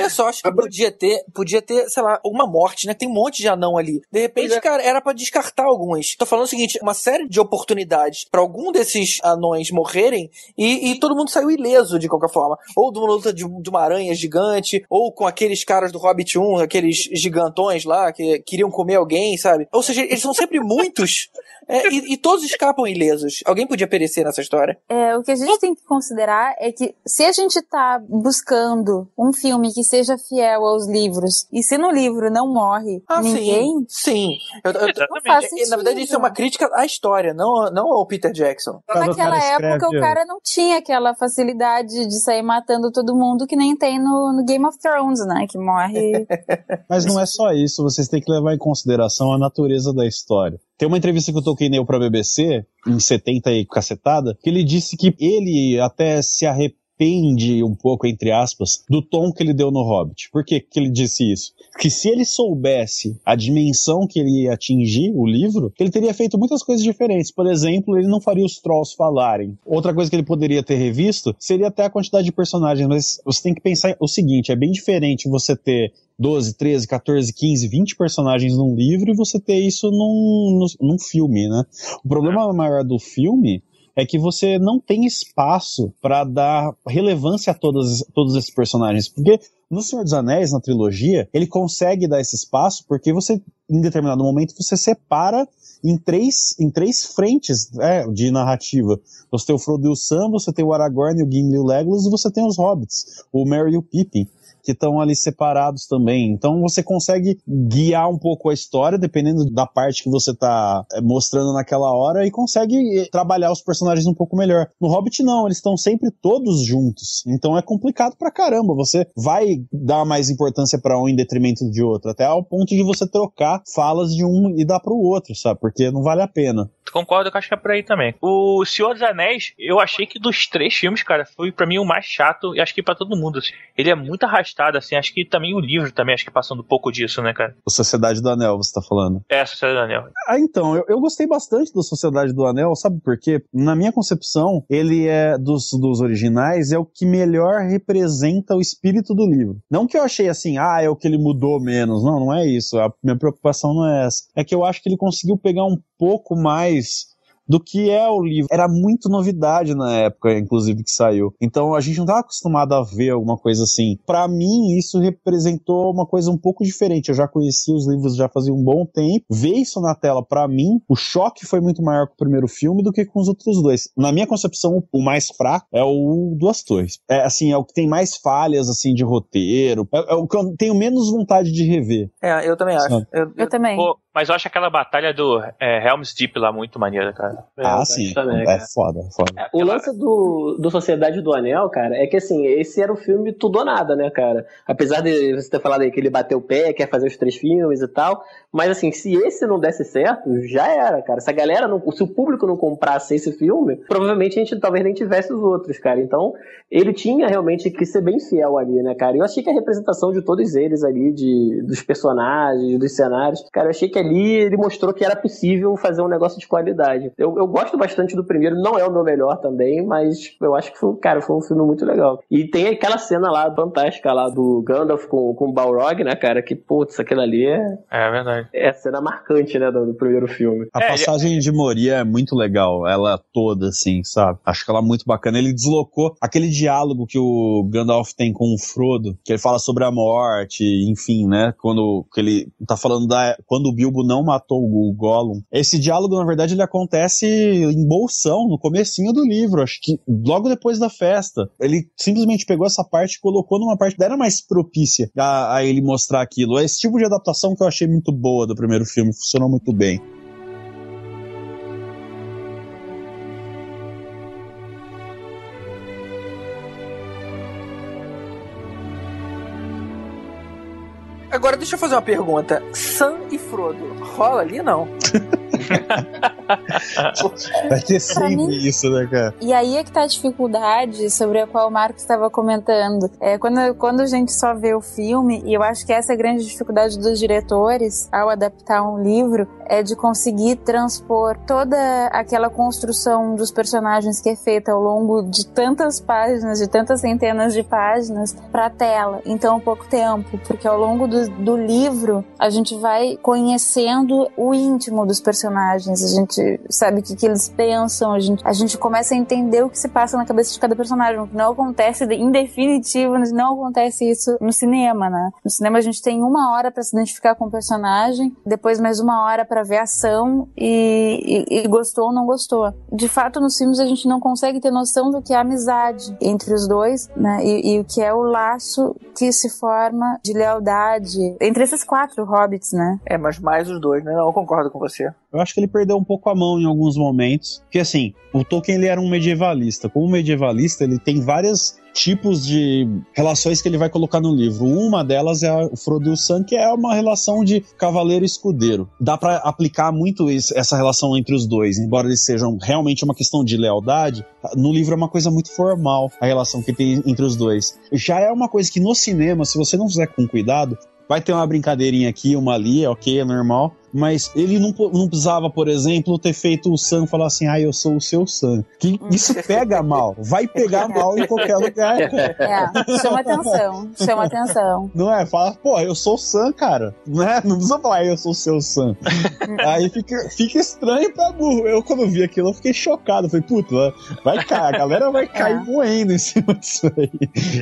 Eu só acho que podia ter, podia ter, sei lá, uma morte, né? Tem um monte de anão ali. De repente, cara, era pra descartar alguns. Tô falando o seguinte, uma série de oportunidades pra algum desses anões morrerem e, e todo mundo saiu ileso de qualquer forma. Ou de uma luta de, de uma aranha gigante, ou com aqueles caras do Hobbit 1, aqueles gigantões lá que queriam comer alguém, sabe? Ou seja, eles são sempre muitos. é, e, e todos escapam ilesos. Alguém podia perecer nessa história. É, o que a gente tem que considerar é que se a gente tá buscando um filme que seja fiel aos livros, e se no livro não morre Ah, ninguém, sim. Sim. Eu- eu- não faz é- sentido. na verdade, isso é uma crítica à história, não, não ao Peter Jackson. Naquela época escreve- o cara não tinha aquela facilidade de sair matando todo mundo que nem tem no, no Game of Thrones, né? Que morre. Mas não é só isso, vocês têm que levar em consideração a natureza da história. Tem uma entrevista que eu toquei nele pra BBC, em 70 e cacetada, que ele disse que ele até se arrepende um pouco, entre aspas, do tom que ele deu no Hobbit. Por que, que ele disse isso? Que se ele soubesse a dimensão que ele ia atingir, o livro, ele teria feito muitas coisas diferentes. Por exemplo, ele não faria os trolls falarem. Outra coisa que ele poderia ter revisto seria até a quantidade de personagens, mas você tem que pensar o seguinte, é bem diferente você ter 12, 13, 14, 15, 20 personagens num livro e você ter isso num, num, num filme, né? O problema maior do filme é que você não tem espaço para dar relevância a todos, todos esses personagens. Porque no Senhor dos Anéis, na trilogia, ele consegue dar esse espaço porque você, em determinado momento, você separa em três, em três frentes né, de narrativa. Você tem o Frodo e o Sam, você tem o Aragorn, o Gimli e o Legolas, e você tem os Hobbits, o Merry e o Pippin que estão ali separados também. Então você consegue guiar um pouco a história, dependendo da parte que você tá é, mostrando naquela hora, e consegue eh, trabalhar os personagens um pouco melhor. No Hobbit, não, eles estão sempre todos juntos. Então é complicado pra caramba. Você vai dar mais importância pra um em detrimento de outro, até ao ponto de você trocar falas de um e dar pro outro, sabe? Porque não vale a pena. Concordo que acho que é por aí também. O Senhor dos Anéis, eu achei que dos três filmes, cara, foi pra mim o mais chato e acho que pra todo mundo. assim. Ele é muito arrastado, assim. Acho que também o livro também, acho que passando um pouco disso, né, cara? O Sociedade do Anel, você tá falando. É, a Sociedade do Anel. Ah, então, eu, eu gostei bastante do Sociedade do Anel, sabe por quê? Na minha concepção, ele é dos, dos originais, é o que melhor representa o espírito do livro. Não que eu achei assim, ah, é o que ele mudou menos. Não, não é isso. A minha preocupação não é essa. É que eu acho que ele conseguiu pegar um pouco mais do que é o livro. Era muito novidade na época, inclusive, que saiu. Então a gente não estava acostumado a ver alguma coisa assim. Para mim, isso representou uma coisa um pouco diferente. Eu já conhecia os livros já fazia um bom tempo. Ver isso na tela, para mim, o choque foi muito maior com o primeiro filme do que com os outros dois. Na minha concepção, o mais fraco é o Duas Torres. É assim, é o que tem mais falhas assim de roteiro. É, é o que eu tenho menos vontade de rever. É, eu também acho. Sabe? Eu, Eu também. Pô, mas eu acho aquela batalha do é, Helm's Deep lá muito maneira, cara. É, ah, acho sim. também, é cara. foda, é foda. O lance do, do Sociedade do Anel, cara, é que assim, esse era o filme tudo ou nada, né, cara? Apesar de você ter falado aí que ele bateu o pé, quer fazer os três filmes e tal, mas assim, se esse não desse certo, já era, cara. Se a galera não, se o público não comprasse esse filme, provavelmente a gente talvez nem tivesse os outros, cara. Então, ele tinha realmente que ser bem fiel ali, né, cara? Eu achei que a representação de todos eles ali, de, dos personagens, dos cenários, cara, eu achei que ali ele mostrou que era possível fazer um negócio de qualidade. Eu, eu gosto bastante do primeiro, não é o meu melhor também, mas eu acho que foi, cara, foi um filme muito legal. E tem aquela cena lá fantástica lá do Gandalf com, com o Balrog, né, cara? Que, putz, aquilo ali é, É verdade. é a cena marcante, né, do, do primeiro filme. A É, passagem de Moria é muito legal, ela toda, assim, sabe? Acho que ela é muito bacana. Ele deslocou aquele diálogo que o Gandalf tem com o Frodo, que ele fala sobre a morte, enfim, né? Quando que ele tá falando da. Quando o Bilbo não matou o Gollum. Esse diálogo, na verdade, ele acontece em Bolsão, no comecinho do livro, acho que logo depois da festa. Ele simplesmente pegou essa parte e colocou numa parte que era mais propícia a, a ele mostrar aquilo. É esse tipo de adaptação que eu achei muito boa do primeiro filme, funcionou muito bem. Agora deixa eu fazer uma pergunta. Sam e Frodo, rola ali não? Vai ter sempre mim, isso, né, cara? E aí é que tá a dificuldade sobre a qual o Marcos estava comentando. É, quando, quando a gente só vê o filme, e eu acho que essa é a grande dificuldade dos diretores ao adaptar um livro, é de conseguir transpor toda aquela construção dos personagens que é feita ao longo de tantas páginas, de tantas centenas de páginas, pra tela em tão pouco tempo. Porque ao longo do, do livro, a gente vai conhecendo o íntimo dos personagens, a gente sabe o que, que eles pensam, a gente, a gente começa a entender o que se passa na cabeça de cada personagem, o que não acontece em definitivo, não acontece isso no cinema, né? No cinema a gente tem uma hora para se identificar com o personagem, depois mais uma hora para ver a ação e, e, e, gostou ou não gostou. De fato, nos filmes a gente não consegue ter noção do que é amizade entre os dois, né? E, e o que é o laço que se forma de lealdade entre esses quatro hobbits, né? É, mas mais os dois, né? Não, eu concordo com você. Eu acho que ele perdeu um pouco a mão em alguns momentos. Porque assim, o Tolkien ele era um medievalista. Como medievalista, ele tem várias tipos de relações que ele vai colocar no livro. Uma delas é o Frodo e o Sam, que é uma relação de cavaleiro e escudeiro. Dá para aplicar muito essa relação entre os dois, embora eles sejam realmente uma questão de lealdade. No livro é uma coisa muito formal a relação que tem entre os dois. Já é uma coisa que no cinema, se você não fizer com cuidado, vai ter uma brincadeirinha aqui, uma ali, ok, é normal mas ele não, não precisava, por exemplo, ter feito o Sam falar assim, ah, eu sou o seu Sam. Que isso pega mal, vai pegar mal em qualquer lugar. É, chama atenção, chama atenção. Não é? Fala, pô, eu sou o Sam, cara. Não, é? não precisa falar, eu sou o seu Sam. Aí fica, fica estranho pra burro. Eu, quando vi aquilo, eu fiquei chocado. Falei, puta, vai cair, a galera vai cair é. moendo em cima disso aí.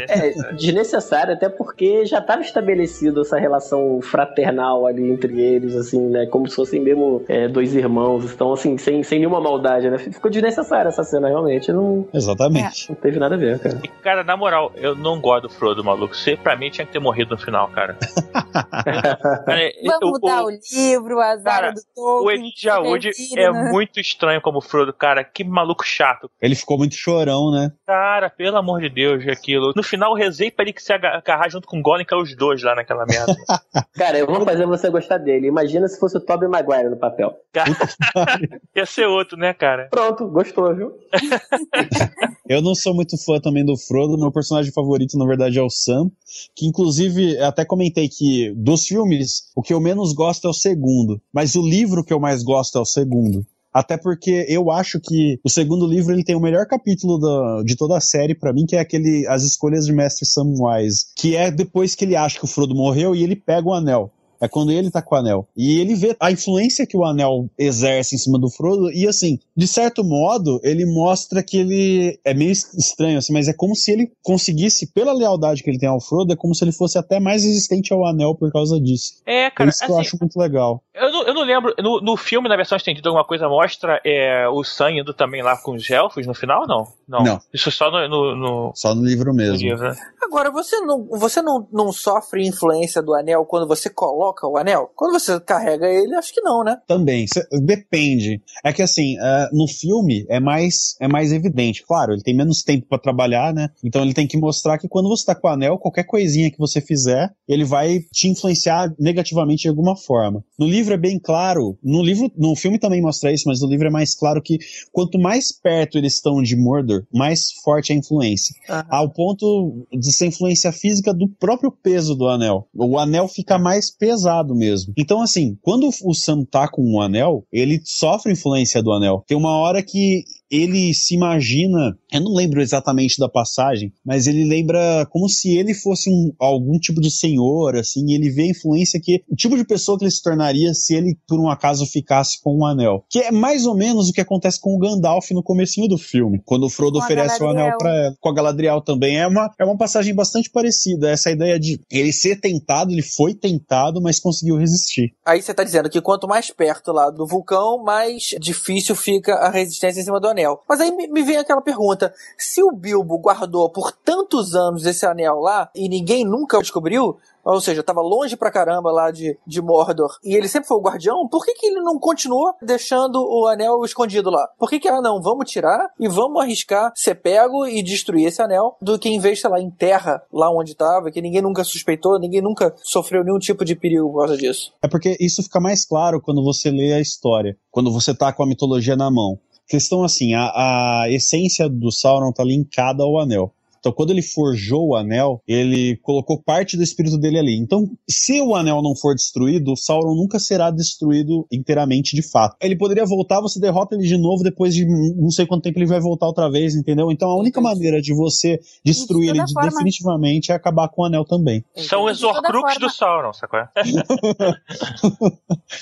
É, desnecessário, até porque já estava estabelecido essa relação fraternal ali entre eles, assim, né? Né? Como se fossem mesmo é, dois irmãos. Então, assim, sem, sem nenhuma maldade, né? Ficou desnecessária essa cena, realmente. Não, Exatamente. Não teve nada a ver, cara. E, cara, na moral, eu não gosto do Frodo, maluco. Você, pra mim, tinha que ter morrido no final, cara. cara Vamos mudar o, o livro, a Zara do Tolkien. O Elijah Wood é né? muito estranho como Frodo, cara. Que maluco chato. Ele ficou muito chorão, né? Cara, pelo amor de Deus, aquilo. No final, eu rezei pra ele que se agarrar junto com o Gollum, que é os dois lá naquela merda. cara, eu vou fazer você gostar dele. Imagina se fosse o Tobey Maguire no papel. Ia ser outro, né, cara? Pronto, gostou, viu? eu não sou muito fã também do Frodo. Meu personagem favorito, na verdade, é o Sam. Que, inclusive, até comentei que dos filmes, o que eu menos gosto é o segundo. Mas o livro que eu mais gosto é o segundo. Até porque eu acho que o segundo livro ele tem o melhor capítulo da, de toda a série para mim, que é aquele As Escolhas de Mestre Samwise, que é depois que ele acha que o Frodo morreu e ele pega o anel. É quando ele tá com o anel. E ele vê a influência que o anel exerce em cima do Frodo. E assim, de certo modo, ele mostra que ele é meio estranho, assim, mas é como se ele conseguisse, pela lealdade que ele tem ao Frodo, é como se ele fosse até mais resistente ao anel por causa disso. É, cara. É isso que assim, eu acho muito legal. Eu não, eu não lembro, no, no, filme, na versão estendida, alguma coisa mostra é, o Sam indo também lá com os elfos no final, não? Não. não. Isso só no, no, no, Só no livro mesmo. No livro, né? Agora, você não, você não, não sofre influência do anel quando você coloca o anel? Quando você carrega ele, acho que não, né? Também. Depende. É que assim, uh, no filme é mais, é mais evidente. Claro, ele tem menos tempo para trabalhar, né? Então ele tem que mostrar que quando você tá com o anel, qualquer coisinha que você fizer, ele vai te influenciar negativamente de alguma forma. No livro é bem claro, no livro, no filme também mostra isso, mas no livro é mais claro que quanto mais perto eles estão de Mordor, mais forte é a influência. Uhum. Ao ponto de ser influência física do próprio peso do anel. O anel fica mais pesado mesmo. Então, assim, quando o Sam tá com o anel, ele sofre influência do anel. Tem uma hora que ele se imagina, eu não lembro exatamente da passagem, mas ele lembra como se ele fosse um, algum tipo de senhor, assim, e ele vê a influência que, o tipo de pessoa que ele se tornaria se ele, por um acaso, ficasse com um anel. Que é mais ou menos o que acontece com o Gandalf no comecinho do filme, quando o Frodo com oferece o anel para ela. Com a Galadriel também. É uma, é uma passagem bastante parecida, essa ideia de ele ser tentado, ele foi tentado, mas conseguiu resistir. Aí você tá dizendo que quanto mais perto lá do vulcão, mais difícil fica a resistência em cima do anel anel. Mas aí me vem aquela pergunta: se o Bilbo guardou por tantos anos esse anel lá e ninguém nunca descobriu, ou seja, tava longe pra caramba lá de, de Mordor, e ele sempre foi o guardião, por que, que ele não continuou deixando o anel escondido lá? Por que, que ah, não, vamos tirar e vamos arriscar ser pego e destruir esse anel, do que em vez, sei lá, em terra, lá onde tava, que ninguém nunca suspeitou, ninguém nunca sofreu nenhum tipo de perigo por causa disso. É porque isso fica mais claro quando você lê a história, quando você tá com a mitologia na mão. Questão assim, a, a essência do Sauron tá linkada ao anel. Então, quando ele forjou o anel, ele colocou parte do espírito dele ali. Então, se o anel não for destruído, o Sauron nunca será destruído inteiramente de fato. Ele poderia voltar, você derrota ele de novo, depois de não sei quanto tempo ele vai voltar outra vez, entendeu? Então, a única Entendi. maneira de você destruir de ele forma... definitivamente é acabar com o anel também. São os Horcrux forma... do Sauron, sacou?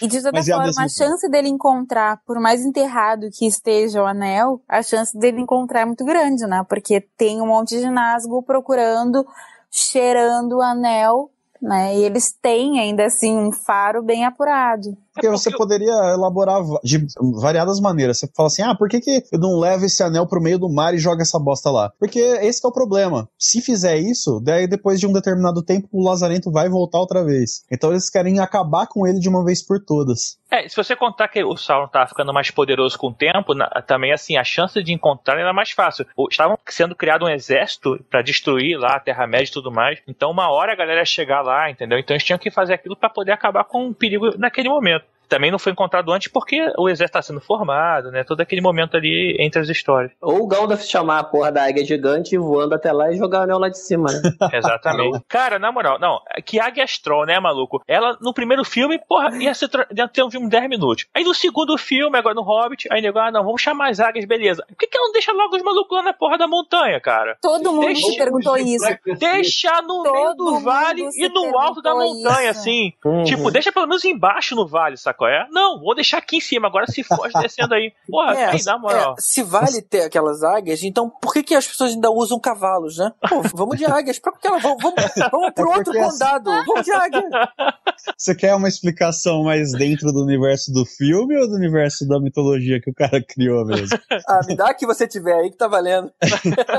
e de toda Mas forma, a, a chance dele encontrar, por mais enterrado que esteja o anel, a chance dele encontrar é muito grande, né? Porque tem um monte de Nazgûl procurando, cheirando o anel, né? E eles têm ainda assim um faro bem apurado. Porque você poderia elaborar de variadas maneiras. Você fala assim, ah, por que, que eu não levo esse anel pro meio do mar e joga essa bosta lá? Porque esse é o problema. Se fizer isso, daí depois de um determinado tempo o Lazarento vai voltar outra vez. Então eles querem acabar com ele de uma vez por todas. É, se você contar que o Sauron tá ficando mais poderoso com o tempo, na, também assim, a chance de encontrar era mais fácil. Estavam sendo criado um exército para destruir lá a Terra-média e tudo mais. Então uma hora a galera ia chegar lá, entendeu? Então eles tinham que fazer aquilo para poder acabar com o perigo naquele momento também não foi encontrado antes porque o exército está sendo formado, né? Todo aquele momento ali entre as histórias. Ou o Gandalf chamar a porra da águia gigante voando até lá e jogar o anel lá de cima, né? Exatamente. Cara, na moral, não, que águia astral, né, maluco? Ela, no primeiro filme, porra, ia, ser, ia ter um filme de 10 minutos. Aí no segundo filme, agora no Hobbit, aí nego, ah, não, vamos chamar as águias, beleza. Por que que ela não deixa logo os malucos lá na porra da montanha, cara? Todo mundo deixa, me perguntou isso. Deixa no Todo meio do vale e no alto da montanha, isso. assim. Uhum. Tipo, deixa pelo menos embaixo no vale, sabe? Qual é? Não, vou deixar aqui em cima, agora se foge descendo aí. Porra, é, aí, dá moral. É, se vale ter aquelas águias, então por que, que as pessoas ainda usam cavalos, né? Pô, vamos de águias, pra que vão? Vamos, vamos pro é outro condado, assim... vamos de águia. Você quer uma explicação mais dentro do universo do filme ou do universo da mitologia que o cara criou mesmo? ah, me dá que você tiver aí que tá valendo.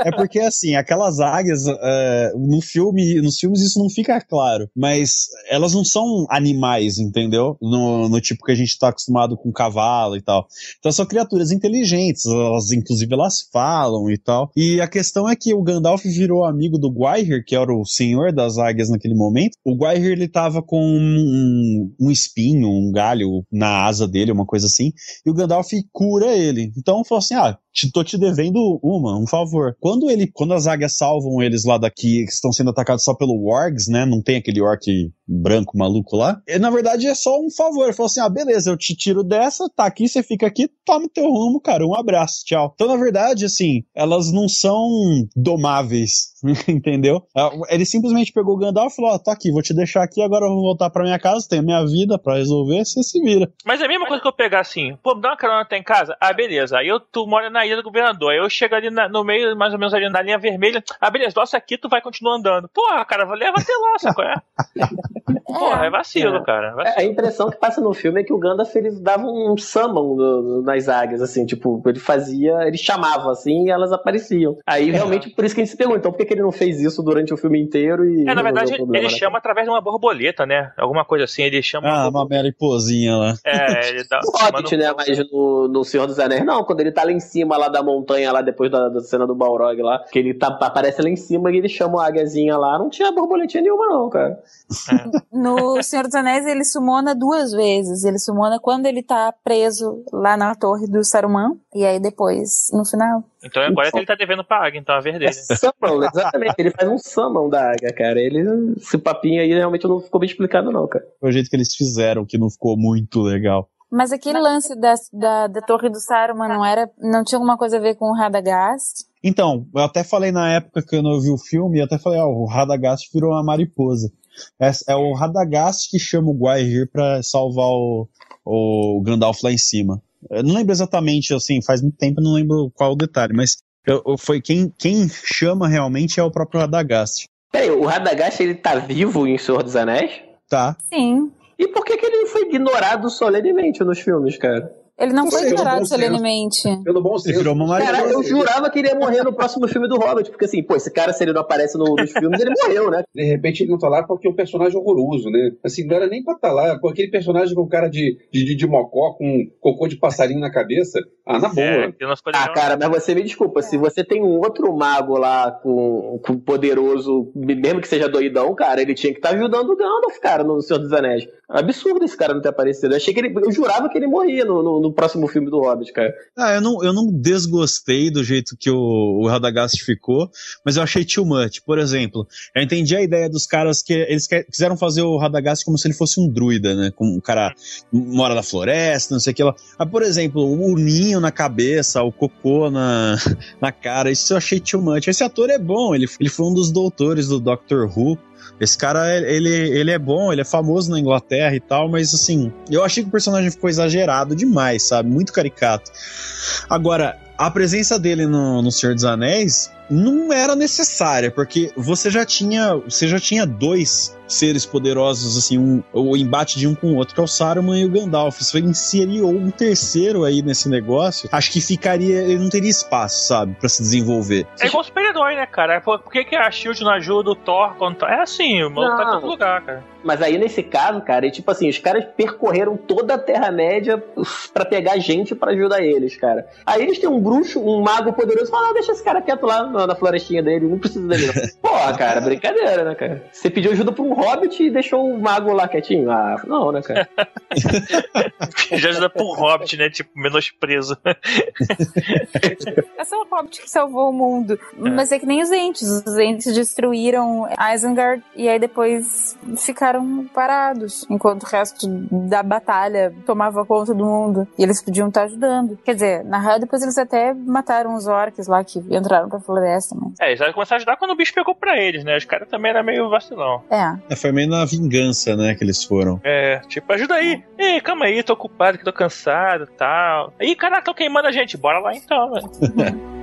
é porque assim, aquelas águias, uh, no filme, nos filmes isso não fica claro, mas elas não são animais, entendeu? No, no tipo que a gente está acostumado com cavalo e tal. Então são criaturas inteligentes, elas inclusive elas falam e tal. E a questão é que o Gandalf virou amigo do Gwaihir, que era o senhor das águias naquele momento. O Gwaihir ele tava com um, um espinho, um galho na asa dele, uma coisa assim, e o Gandalf cura ele. Então falou assim: "Ah, tô te devendo uma, um favor. Quando ele, quando as águias salvam eles lá daqui, que estão sendo atacados só pelo Wargs, né? Não tem aquele orc branco maluco lá. E, na verdade é só um favor. Ele falou assim: ah, beleza, eu te tiro dessa, tá aqui, você fica aqui, toma teu rumo, cara. Um abraço, tchau. Então, na verdade, assim, elas não são domáveis, entendeu? Ah, ele simplesmente pegou o Gandalf e falou: ó, oh, tá aqui, vou te deixar aqui, agora eu vou voltar pra minha casa, tenho minha vida pra resolver, você se vira. Mas é a mesma coisa que eu pegar assim, pô, me dá uma carona até em casa? Ah, beleza. Aí eu, tu mora na ilha do governador. Aí eu chego ali na, no meio, mais ou menos ali na linha vermelha. Ah, beleza, nossa, aqui tu vai continuar andando. Porra, cara, leva até lá, sacou? É? Porra, é vacilo, é. cara. É vacilo. A impressão que passa no filme é que o Gandalf ele dava um summon no, no, nas águias, assim, tipo, ele fazia, ele chamava assim e elas apareciam. Aí realmente por isso que a gente se pergunta, então por que, que ele não fez isso durante o filme inteiro e. É, na verdade, problema, ele né? chama através de uma borboleta, né? Alguma coisa assim, ele chama. Ah, uma, uma mariposinha lá. É, ele dá. O Hobbit, né? Mas no, no Senhor dos Anéis, não, quando ele tá lá em cima lá da montanha, lá depois da, da cena do Balrog lá, que ele tá, aparece lá em cima e ele chama a águiazinha lá, não tinha borboletinha nenhuma, não, cara. É. No Senhor dos Anéis ele sumona duas vezes. Ele sumona quando ele tá preso lá na torre do Saruman, e aí depois, no final. Então agora então, ele tá devendo pra águia, então a vez dele. É summon, exatamente. Ele faz um summon da águia, cara. Ele, esse papinho aí realmente não ficou bem explicado, não, cara. Foi o jeito que eles fizeram, que não ficou muito legal. Mas aquele lance da, da, da Torre do Saruman não era. não tinha alguma coisa a ver com o Radagast? Então, eu até falei na época que eu não vi o filme, eu até falei, ó, o Radagast virou uma mariposa. É, é o Radagast que chama o Guaihir pra salvar o, o Gandalf lá em cima. Eu não lembro exatamente, assim, faz muito tempo, eu não lembro qual o detalhe, mas eu, eu, foi quem, quem chama realmente é o próprio Radagast. Peraí, o Radagast ele tá vivo em Senhor dos Anéis? Tá. Sim. E por que, que ele foi ignorado solenemente nos filmes, cara? Ele não foi Pelo tirado bom solenemente. Pelo bom Ele senso. virou uma Cara, eu jurava que ele ia morrer no próximo filme do Hobbit, porque assim, pô, esse cara, se ele não aparece no- nos filmes, ele morreu, né? De repente ele não tá lá porque é um personagem horroroso, né? Assim, não era nem pra estar lá. Com aquele personagem com cara de, de, de, de mocó, com cocô de passarinho na cabeça. Ah, na boa. É, não ficou Ah, cara, mas você me desculpa, se você tem um outro mago lá com, com poderoso, mesmo que seja doidão, cara, ele tinha que estar ajudando o Gandalf, cara, no Senhor dos Anéis. Absurdo esse cara não ter aparecido. Eu achei que ele. Eu jurava que ele morria no, no, no próximo filme do Hobbit, cara. Ah, eu não, eu não desgostei do jeito que o, o Radagast ficou, mas eu achei too much. Por exemplo, eu entendi a ideia dos caras que eles que- quiseram fazer o Radagast como se ele fosse um druida, né? Como um cara mora na floresta, não sei o que lá. Ah, por exemplo, o ninho na cabeça, o cocô na, na cara, isso eu achei too much. Esse ator é bom, ele, ele foi um dos doutores do Doctor Who. Esse cara, ele, ele é bom, ele é famoso na Inglaterra e tal, mas assim, eu achei que o personagem ficou exagerado demais, sabe? Muito caricato. Agora, a presença dele no, no Senhor dos Anéis não era necessária, porque você já tinha, você já tinha dois seres poderosos, assim, um, o embate de um com o outro, que é o Saruman e o Gandalf. Você inseriu um terceiro aí nesse negócio, acho que ficaria, ele não teria espaço, sabe, pra se desenvolver. É igual super-herói, né, cara? Por, por que, que a Shield não ajuda o Thor quando tá... É assim, o maluco tá em todo lugar, cara. Mas aí, nesse caso, cara, é tipo assim, os caras percorreram toda a Terra-média pra pegar gente pra ajudar eles, cara. Aí eles têm um bruxo, um mago poderoso, fala, ah, deixa esse cara quieto lá na, na florestinha dele, não precisa dele. não." Porra, cara, brincadeira, né, cara? Você pediu ajuda pra um hobbit e deixou o mago lá quietinho? Ah, não, né, cara? Já ajuda pro Hobbit, né? Tipo, menosprezo. É só o Hobbit que salvou o mundo. Mas é que nem os entes. Os entes destruíram Isengard e aí depois ficaram parados. Enquanto o resto da batalha tomava conta do mundo. E eles podiam estar ajudando. Quer dizer, na real, depois eles até mataram os orcs lá que entraram pra floresta. Mas... É, eles já começaram a ajudar quando o bicho pegou pra eles, né? Os caras também eram meio vacilão. É. É, foi meio na vingança, né, que eles foram. É, tipo, ajuda aí. Ei, calma aí, tô ocupado, que tô cansado e tal. Ih, caraca, tô queimando a gente. Bora lá então, velho.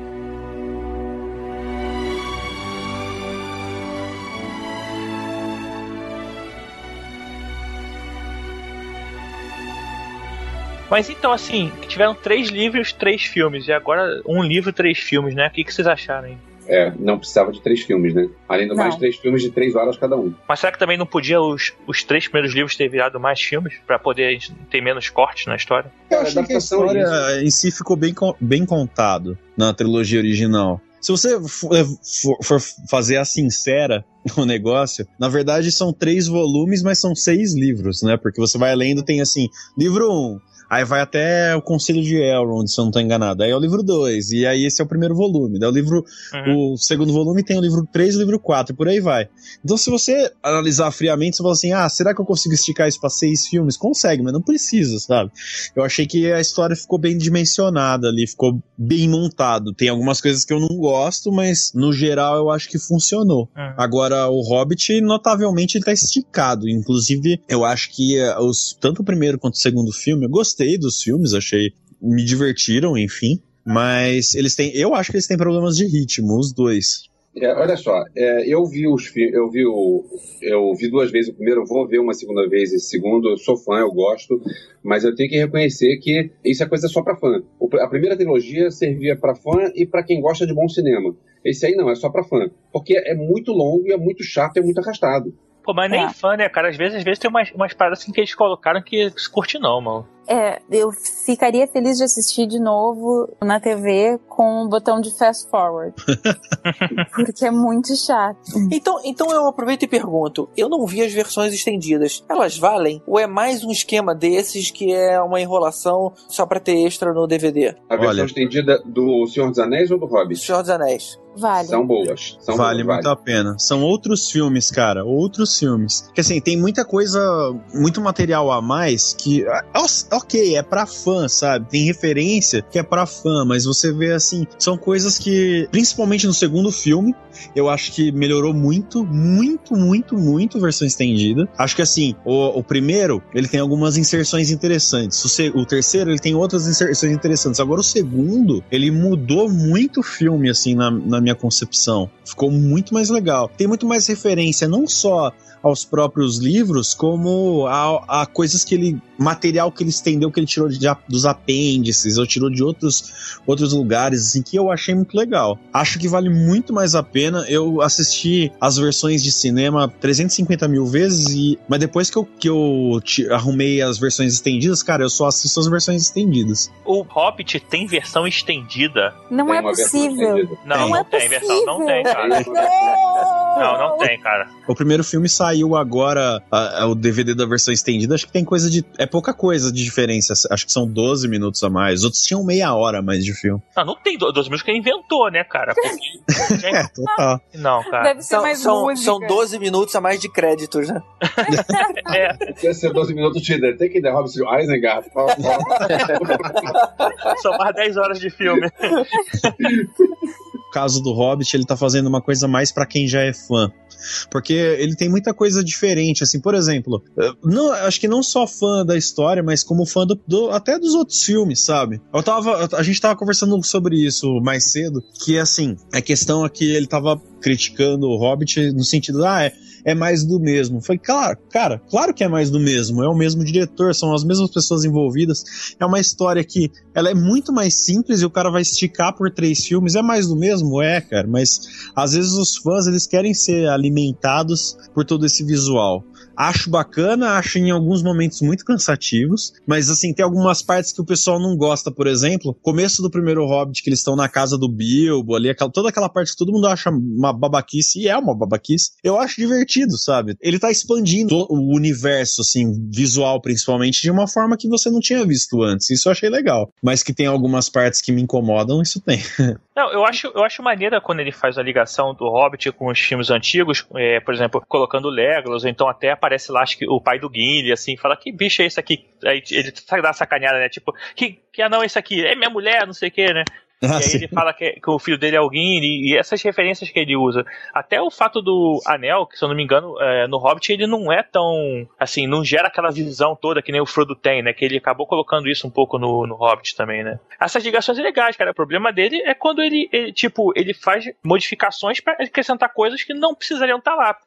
Mas então, assim, tiveram três livros, três filmes. E agora um livro, três filmes, né? O que, que vocês acharam aí? É, não precisava de três filmes, né? Além do mais, Não. três filmes de três horas cada um. Mas será que também não podia os, os três primeiros livros ter virado mais filmes? Pra poder a gente ter menos cortes na história? Eu Cara, achei que a é história em si ficou bem, bem contado na trilogia original. Se você for, for- for fazer a sincera o negócio, na verdade são três volumes, mas são seis livros, né? Porque você vai lendo, tem assim, livro 1, um, aí vai até o Conselho de Elrond, se eu não tô enganado. Aí é o livro 2, e aí esse é o primeiro volume. Daí o livro Uhum. o segundo volume tem o livro 3 e o livro 4, e por aí vai. Então, se você analisar friamente, você fala assim: ah, será que eu consigo esticar isso pra seis filmes? Consegue, mas não precisa, sabe? Eu achei que a história ficou bem dimensionada ali, ficou bem montado. Tem algumas coisas que eu não gosto, mas no geral eu acho que funcionou. Uhum. Agora, o Hobbit, notavelmente, ele tá esticado. Inclusive, eu acho que eh, os, tanto o primeiro quanto o segundo filme, eu gostei dos filmes, achei. Me divertiram, enfim. Mas eles têm. Eu acho que eles têm problemas de ritmo, os dois. É, olha só, é, eu vi os eu vi o eu vi duas vezes o primeiro, eu vou ver uma segunda vez esse segundo, eu sou fã, eu gosto, mas eu tenho que reconhecer que isso é coisa só pra fã. O a primeira trilogia servia pra fã e pra quem gosta de bom cinema. Esse aí não, é só pra fã, porque é muito longo e é muito chato e é muito arrastado. Pô, mas nem É. fã, né, cara? Às vezes, às vezes tem umas, umas paradas assim que eles colocaram que se curte não, mano. É, eu ficaria feliz de assistir de novo na TV com o botão de fast forward. porque é muito chato. Então, então eu aproveito e pergunto: eu não vi as versões estendidas. Elas valem? Ou é mais um esquema desses que é uma enrolação só pra ter extra no DVD? A versão Olha. estendida do Senhor dos Anéis ou do Hobbit? Senhor dos Anéis. Vale. São boas. São vale boas, muito a pena. São outros filmes, cara. Outros filmes. Que assim, tem muita coisa, muito material a mais que. ah, Ok, é pra fã, sabe? Tem referência que é pra fã, mas você vê assim, são coisas que, principalmente no segundo filme, eu acho que melhorou muito, muito, muito, muito a versão estendida. Acho que assim, o, o primeiro, ele tem algumas inserções interessantes. O, o terceiro, ele tem outras inserções interessantes. Agora, o segundo, ele mudou muito o filme, assim, na, na minha concepção. Ficou muito mais legal. Tem muito mais referência, não só aos próprios livros, como a, a coisas que ele. material que eles estender o que ele tirou de, dos apêndices, ou tirou de outros, outros lugares, assim, que eu achei muito legal. Acho que vale muito mais a pena. Eu assisti as versões de cinema 350 mil vezes, e, mas depois que eu, que eu te, arrumei as versões estendidas, cara, eu só assisto as versões estendidas. O Hobbit tem versão estendida? Não Tem é possível. Não, Não é tem versão, não tem, cara. Não, Não, não tem, cara. O primeiro filme saiu agora, a- a- o DVD da versão estendida, acho que tem coisa de. É pouca coisa de diferença. Acho que são 12 minutos a mais. Outros tinham meia hora a mais de filme. Não, não tem do- 12 minutos que ele inventou, né, cara? Porque... É, total. Não, cara. Deve ser São, mais são, música. são 12 minutos a mais de créditos, né? É, Deve ser 12 minutos de Tem que der Robson Isengard. são mais 10 horas de filme. O caso do Hobbit, ele tá fazendo uma coisa mais pra quem já é fã. Porque ele tem muita coisa diferente, assim, por exemplo, não, acho que não só fã da história, mas como fã do, do- até dos outros filmes, sabe? Eu tava, a gente tava conversando sobre isso mais cedo, que assim, a questão é que ele tava criticando o Hobbit no sentido, ah, é, é mais do mesmo. Foi, claro, cara, claro que é mais do mesmo, é o mesmo diretor, são as mesmas pessoas envolvidas, é uma história que ela é muito mais simples e o cara vai esticar por três filmes, é mais do mesmo? É, cara, mas às vezes os fãs eles querem ser alimentados por todo esse visual. Acho bacana, acho em alguns momentos muito cansativos, mas assim, tem algumas partes que o pessoal não gosta, por exemplo, começo do primeiro Hobbit, que eles estão na casa do Bilbo, ali, aquela, toda aquela parte que todo mundo acha uma babaquice, e é uma babaquice, eu acho divertido, sabe? Ele tá expandindo o universo, assim, visual principalmente, de uma forma que você não tinha visto antes, isso eu achei legal. Mas que tem algumas partes que me incomodam, isso tem. Não, eu acho, eu acho maneira quando ele faz a ligação do Hobbit com os filmes antigos, é, por exemplo, colocando Legolas, ou então até aparece lá, acho que o pai do Gimli, assim, fala, que bicho é esse aqui? Aí ele dar uma sacaneada, né? Tipo, que, que anão é esse aqui? É minha mulher, não sei o que, né? E Ah, aí sim. ele fala que, que o filho dele é o Gimli, e essas referências que ele usa. Até o fato do anel, que se eu não me engano, é, no Hobbit ele não é tão, assim, não gera aquela visão toda que nem o Frodo tem, né? Que ele acabou colocando isso um pouco no, no Hobbit também, né? Essas ligações são legais, cara. O problema dele é quando ele, ele, tipo, ele faz modificações pra acrescentar coisas que não precisariam estar lá.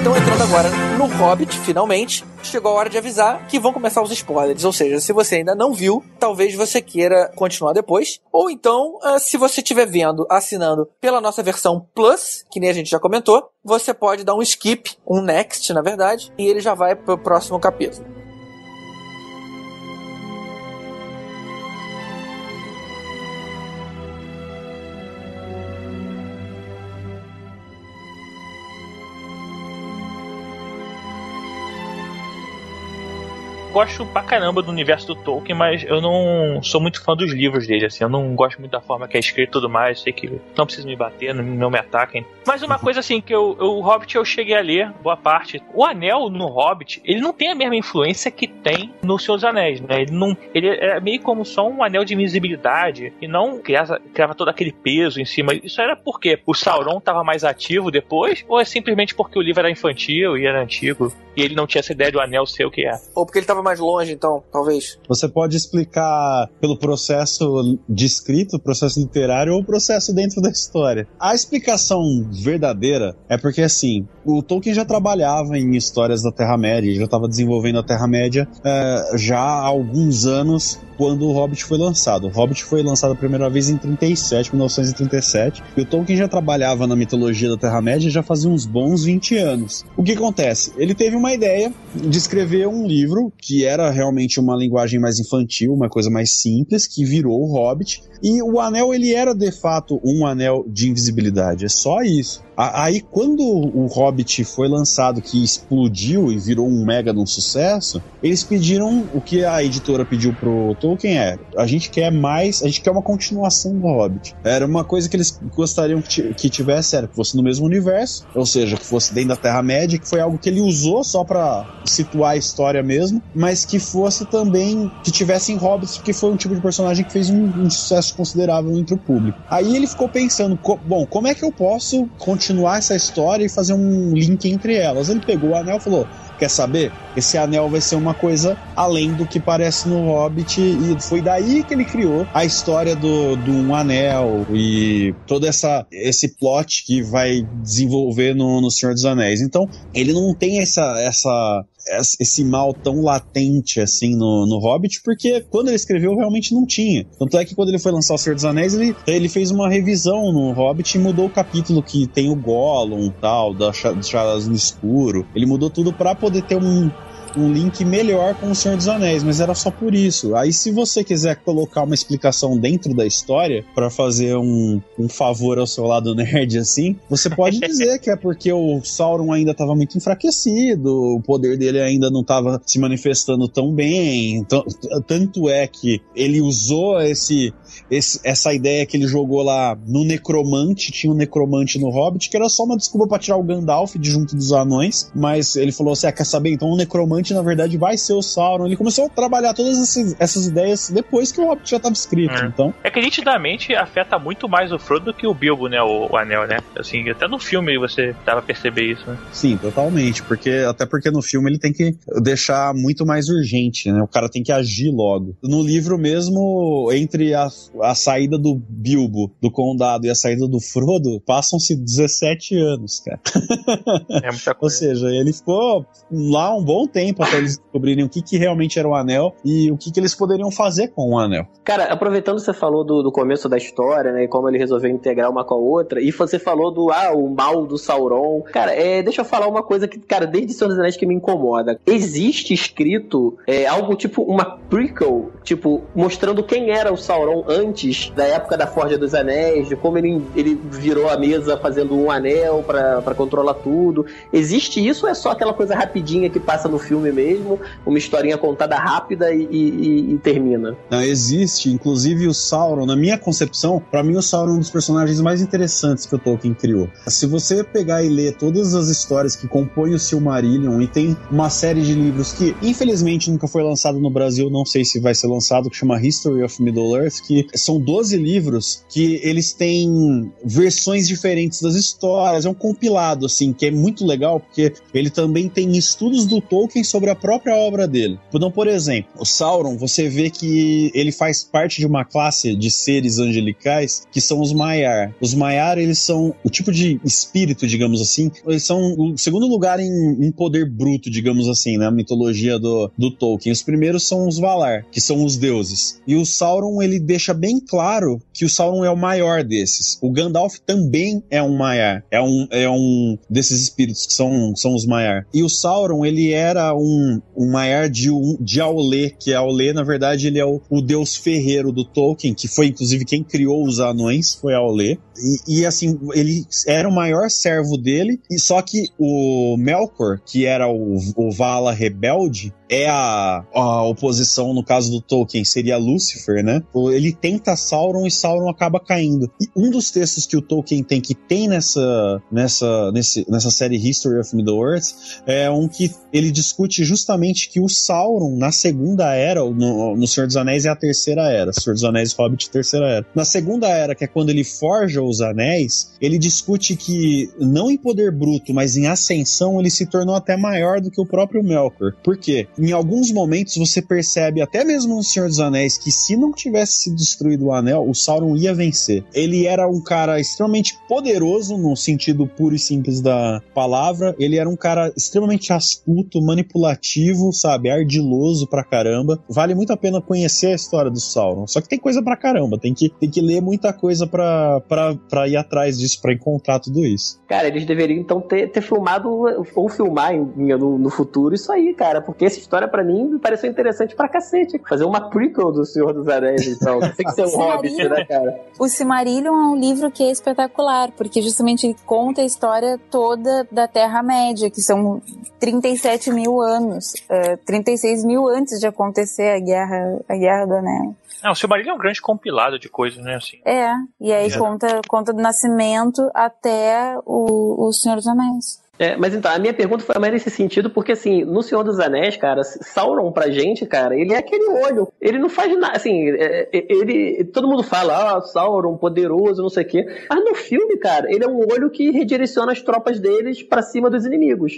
Então, entrando agora no Hobbit, finalmente, chegou a hora de avisar que vão começar os spoilers. Ou seja, se você ainda não viu, talvez você queira continuar depois. Ou então, ah, se você estiver vendo, assinando pela nossa versão Plus, que nem a gente já comentou, você pode dar um skip, um next, na verdade, e ele já vai pro próximo capítulo. Gosto pra caramba do universo do Tolkien, mas eu não sou muito fã dos livros dele, assim. Eu não gosto muito da forma que é escrito e tudo mais. Sei que não precisa me bater, não, não me ataquem. Mas uma coisa assim, que eu, eu- o Hobbit eu cheguei a ler, boa parte. O anel no Hobbit, ele não tem a mesma influência que tem no Senhor dos Anéis, né? Ele não. Ele é meio como só um anel de invisibilidade e não criava, criava todo aquele peso em cima. Isso era porque o Sauron tava mais ativo depois, ou é simplesmente porque o livro era infantil e era antigo e ele não tinha essa ideia do anel ser o que é? Ou porque ele tava mais longe, então, talvez. Você pode explicar pelo processo de escrito, processo literário ou processo dentro da história. A explicação verdadeira é porque, assim, o Tolkien já trabalhava em histórias da Terra-média, já estava desenvolvendo a Terra-média eh, já há alguns anos quando o Hobbit foi lançado. O Hobbit foi lançado a primeira vez em 37, 1937, e o Tolkien já trabalhava na mitologia da Terra-média já fazia uns bons 20 anos. O que acontece? Ele teve uma ideia de escrever um livro que era realmente uma linguagem mais infantil, uma coisa mais simples, que virou o Hobbit, e o anel ele era de fato um anel de invisibilidade, é só isso. Aí, quando o Hobbit foi lançado, que explodiu e virou um mega sucesso, eles pediram o que a editora pediu pro Tolkien é: a gente quer mais, a gente quer uma continuação do Hobbit. Era uma coisa que eles gostariam que, ti- que tivesse, era que fosse no mesmo universo, ou seja, que fosse dentro da Terra-média, que foi algo que ele usou só pra situar a história mesmo, mas que fosse também, que tivesse em Hobbits, porque foi um tipo de personagem que fez um, um sucesso considerável entre o público. Aí ele ficou pensando, co- bom, como é que eu posso continuar essa história e fazer um link entre elas? Ele pegou o anel e falou: quer saber? Esse anel vai ser uma coisa além do que parece no Hobbit. E foi daí que ele criou a história do, do um anel e todo essa, esse plot que vai desenvolver no, no Senhor dos Anéis. Então, ele não tem essa, essa esse mal tão latente assim no, no Hobbit, porque quando ele escreveu realmente não tinha. Tanto é que quando ele foi lançar O Senhor dos Anéis, ele, ele fez uma revisão no Hobbit e mudou o capítulo que tem o Gollum tal, da, Charas no Escuro. Ele mudou tudo para poder ter um, um link melhor com o Senhor dos Anéis, mas era só por isso. Aí, se você quiser colocar uma explicação dentro da história, para fazer um, um favor ao seu lado nerd, assim, você pode dizer que é porque o Sauron ainda estava muito enfraquecido, o poder dele ainda não estava se manifestando tão bem. Tanto é que ele usou esse esse, essa ideia que ele jogou lá no Necromante, tinha um Necromante no Hobbit, que era só uma desculpa pra tirar o Gandalf de junto dos anões, mas ele falou assim: ah, quer saber? Então o Necromante, na verdade, vai ser o Sauron. Ele começou a trabalhar todas essas, essas ideias depois que o Hobbit já estava escrito, é. então... É que nitidamente afeta muito mais o Frodo do que o Bilbo, né, o, o Anel, né? Assim, até no filme você dava a perceber isso, né? Sim, totalmente, porque até porque no filme ele tem que deixar muito mais urgente, né? O cara tem que agir logo. No livro mesmo, entre a, a saída do Bilbo do condado e a saída do Frodo, passam-se 17 anos, cara. É muita coisa. Ou seja, ele ficou lá um bom tempo até eles descobrirem o que, que realmente era o anel e o que, que eles poderiam fazer com o anel. Cara, aproveitando que você falou do, do começo da história, né, e como ele resolveu integrar uma com a outra, e você falou do, ah, o mal do Sauron. Cara, é, deixa eu falar uma coisa que, cara, desde Senhor dos Anéis que me incomoda. Existe escrito é, algo tipo uma prequel, tipo, mostrando quem era o Sauron antes da época da Forja dos Anéis, de como ele, ele virou a mesa fazendo um anel para controlar tudo. Existe isso ou é só aquela coisa rapidinha que passa no filme mesmo, uma historinha contada rápida e, e, e termina? Não, existe. Inclusive o Sauron, na minha concepção, para mim o Sauron é um dos personagens mais interessantes que o Tolkien criou. Se você pegar e ler todas as histórias que compõem o Silmarillion, e tem uma série de livros que, infelizmente, nunca foi lançado no Brasil, não sei se vai ser lançado, que chama History of Middle-earth, que são 12 livros que eles têm versões diferentes das histórias. É um compilado, assim, que é muito legal, porque ele também tem estudos do Tolkien sobre a própria obra dele. Então, por exemplo, o Sauron, você vê que ele faz parte de uma classe de seres angelicais que são os Maiar. Os Maiar, eles são o tipo de espírito, digamos assim, eles são o segundo lugar em, em poder bruto, digamos assim, na mitologia do, do Tolkien. Os primeiros são os Valar, que são os deuses. E o Sauron, ele deixa bem claro que o Sauron é o maior desses. O Gandalf também é um Maiar, é um, é um desses espíritos que são, são os Maiar. E o Sauron, ele era um, um Maiar de, um, de Aulê, que Aulê, na verdade, ele é o, o deus ferreiro do Tolkien, que foi inclusive quem criou os anões, foi Aulê. E, e, assim, ele era o maior servo dele, e só que o Melkor, que era o, o Vala rebelde, é a, a oposição, no caso do Tolkien, seria Lúcifer, né? Ele tenta Sauron e Sauron acaba caindo. E um dos textos que o Tolkien tem, que tem nessa, nessa, nesse, nessa série History of Middle-earth, é um que ele discute justamente que o Sauron, na Segunda Era, no, no Senhor dos Anéis é a Terceira Era, Senhor dos Anéis Hobbit, Terceira Era. Na Segunda Era, que é quando ele forja os anéis, ele discute que, não em poder bruto, mas em ascensão, ele se tornou até maior do que o próprio Melkor. Por quê? Em alguns momentos você percebe, até mesmo no Senhor dos Anéis, que se não tivesse sido destruído o anel, o Sauron ia vencer. Ele era um cara extremamente poderoso no sentido puro e simples da palavra. Ele era um cara extremamente astuto, manipulativo, sabe? Ardiloso pra caramba. Vale muito a pena conhecer a história do Sauron. Só que tem coisa pra caramba. Tem que, tem que ler muita coisa pra, pra, pra ir atrás disso, pra encontrar tudo isso. Cara, eles deveriam então ter, ter filmado ou filmar em, no, no futuro isso aí, cara. Porque essa história para mim me pareceu interessante pra cacete. Fazer uma prequel do Senhor dos Anéis, então. Tem que ser um hobbit, né, cara? O Silmarillion é um livro que é espetacular, porque justamente ele conta a história toda da Terra-média, que são 37 mil anos, uh, 36 mil antes de acontecer a Guerra, a guerra do Anel. Não, o Silmarillion é um grande compilado de coisas, né? Assim. É, e aí é. conta, conta do nascimento até o, o Senhor dos Anéis. É, mas então, a minha pergunta foi mais nesse sentido, porque assim, no Senhor dos Anéis, cara, Sauron pra gente, cara, ele é aquele olho. Ele não faz nada, assim, é, é, ele. Todo mundo fala, ah, Sauron, poderoso, não sei o quê. Mas no filme, cara, ele é um olho que redireciona as tropas deles para cima dos inimigos.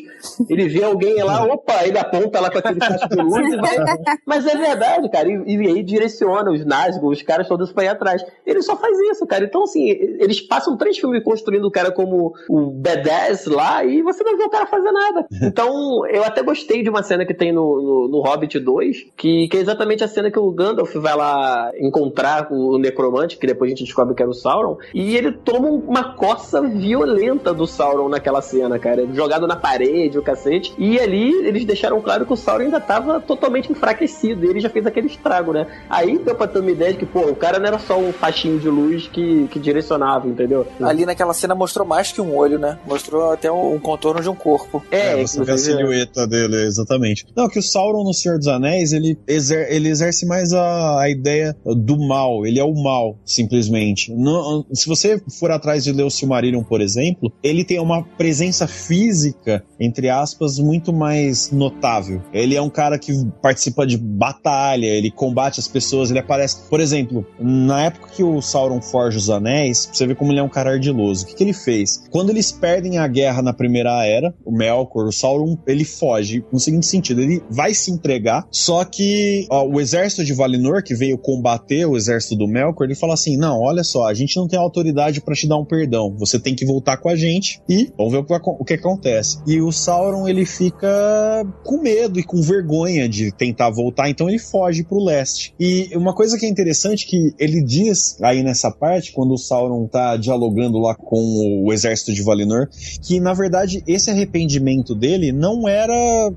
Ele vê alguém lá, opa, ele aponta lá com aquele casco de luz e vai. Mas é verdade, cara. E, e aí direciona os Nazgûl, os caras todos pra ir atrás. Ele só faz isso, cara. Então, assim, eles passam três filmes construindo o cara como o B10 lá e você não vê o cara fazer nada. Então, eu até gostei de uma cena que tem no, no, no Hobbit 2, que, que é exatamente a cena que o Gandalf vai lá encontrar o Necromante, que depois a gente descobre que era o Sauron, e ele toma uma coça violenta do Sauron naquela cena, cara. Jogado na parede, o cacete. E ali eles deixaram claro que o Sauron ainda tava totalmente enfraquecido. E ele já fez aquele estrago, né? Aí deu pra ter uma ideia de que, pô, o cara não era só um faixinho de luz que, que direcionava, entendeu? Ali naquela cena mostrou mais que um olho, né? Mostrou até um, contorno de um corpo. É, é você vê a silhueta dele, exatamente. Não, que o Sauron no Senhor dos Anéis, ele, exer, ele exerce mais a, a ideia do mal. Ele é o mal, simplesmente. No, se você for atrás de ler o Silmarillion, por exemplo, ele tem uma presença física, entre aspas, muito mais notável. Ele é um cara que participa de batalha, ele combate as pessoas, ele aparece. Por exemplo, na época que o Sauron forja os anéis, você vê como ele é um cara ardiloso. O que, que ele fez? Quando eles perdem a guerra na Primeira Era, o Melkor, o Sauron, ele foge no seguinte sentido: ele vai se entregar, só que ó, o exército de Valinor, que veio combater o exército do Melkor, ele fala assim: não, olha só, a gente não tem autoridade para te dar um perdão, você tem que voltar com a gente e vamos ver o que, o que acontece. E o Sauron, ele fica com medo e com vergonha de tentar voltar, então ele foge pro leste. E uma coisa que é interessante que ele diz aí nessa parte, quando o Sauron tá dialogando lá com o exército de Valinor, que na verdade esse arrependimento dele não era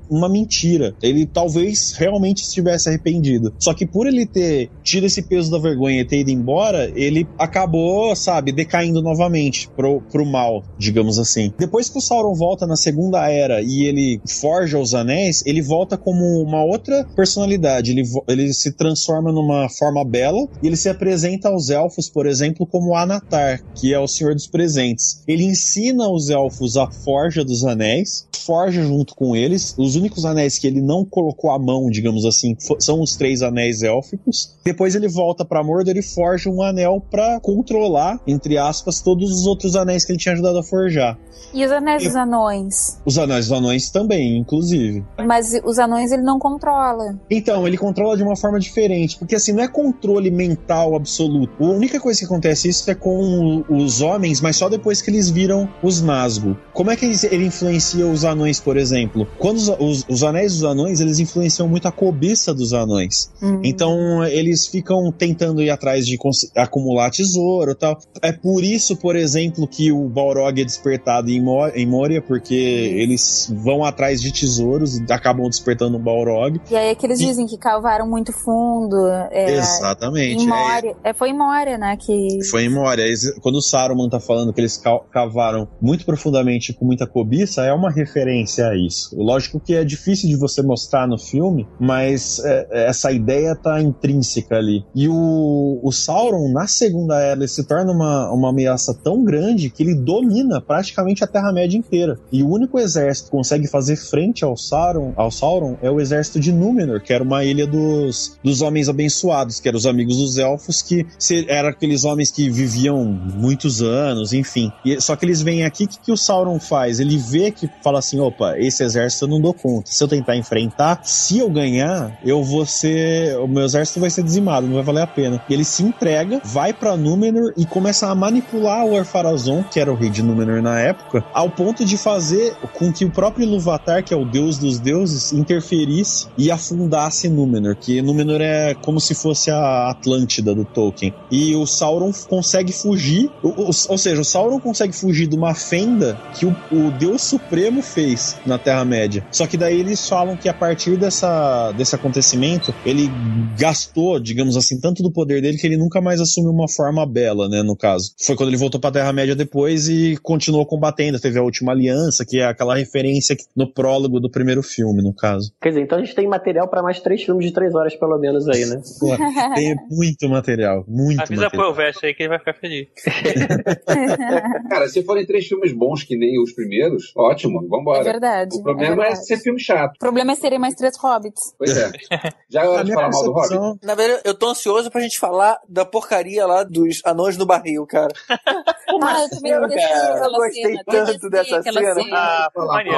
uma mentira. Ele talvez realmente estivesse arrependido. Só que por ele ter tido esse peso da vergonha e ter ido embora, ele acabou, sabe, decaindo novamente pro, pro mal, digamos assim. Depois que o Sauron volta na Segunda Era e ele forja os anéis, ele volta como uma outra personalidade. Ele, ele se transforma numa forma bela e ele se apresenta aos elfos, por exemplo, como Anatar, que é o Senhor dos Presentes. Ele ensina os elfos a forja dos anéis, forja junto com eles. Os únicos anéis que ele não colocou a mão, digamos assim, são os três anéis élficos. Depois ele volta para Mordor e forja um anel para controlar, entre aspas, todos os outros anéis que ele tinha ajudado a forjar. E os anéis e... dos anões? Os anéis dos anões também, inclusive. Mas os anões ele não controla. Então, ele controla de uma forma diferente, porque assim, não é controle mental absoluto. A única coisa que acontece isso é com os homens, mas só depois que eles viram os Nazgûl. Como é que ele influencia os anões, por exemplo? Quando os, os, os anéis dos anões, eles influenciam muito a cobiça dos anões. Uhum. Então, eles ficam tentando ir atrás de acumular tesouro e tal. É por isso, por exemplo, que o Balrog é despertado em, Mo em Moria, porque eles vão atrás de tesouros e acabam despertando um Balrog. E aí é que eles e... dizem que cavaram muito fundo. É, Exatamente. Em Moria. É... foi em Moria, né? Que... Foi em Moria. Quando o Saruman tá falando que eles cavaram muito profundamente com muita cobiça, é uma referência a isso. Lógico que é difícil de você mostrar no filme, mas é, essa ideia tá intrínseca ali. E o, o Sauron, na Segunda Era, ele se torna uma, uma ameaça tão grande que ele domina praticamente a Terra-média inteira. E o único exército que consegue fazer frente ao Sauron, ao Sauron é o exército de Númenor, que era uma ilha dos, dos homens abençoados, que eram os amigos dos elfos, que eram aqueles homens que viviam muitos anos, enfim. E, só que eles vêm aqui, o que, que o Sauron faz? Ele vê que fala assim: opa, esse exército eu não dou conta. Se eu tentar enfrentar, se eu ganhar, eu vou ser. O meu exército vai ser dizimado, não vai valer a pena. E ele se entrega, vai para Númenor e começa a manipular o Arpharazon, que era o rei de Númenor na época, ao ponto de fazer com que o próprio Ilúvatar, que é o deus dos deuses, interferisse e afundasse Númenor, que Númenor é como se fosse a Atlântida do Tolkien. E o Sauron consegue fugir, ou, ou seja, o Sauron consegue fugir de uma fenda que o, o Deus Supremo fez na Terra-média. Só que daí eles falam que a partir dessa, desse acontecimento, ele gastou, digamos assim, tanto do poder dele que ele nunca mais assumiu uma forma bela, né, no caso. Foi quando ele voltou pra Terra-média depois e continuou combatendo. Teve a Última Aliança, que é aquela referência no prólogo do primeiro filme, no caso. Quer dizer, então a gente tem material para mais três filmes de três horas, pelo menos, aí, né? Pô, tem muito material, muito Avisa material. pro Veste aí que ele vai ficar feliz. Cara, se forem três filmes bons que nem os primeiros primeiros, ótimo, vambora. É verdade. O problema é, verdade. ser filme chato. O problema é serem mais três hobbits. Pois é. Já é hora A de minha falar mal do Hobbit? percepção. Na verdade, eu tô ansioso pra gente falar da porcaria lá dos anões no barril, cara. Ah, eu também Eu, cara, gostei cena, tanto dessa aquela cena. Ah.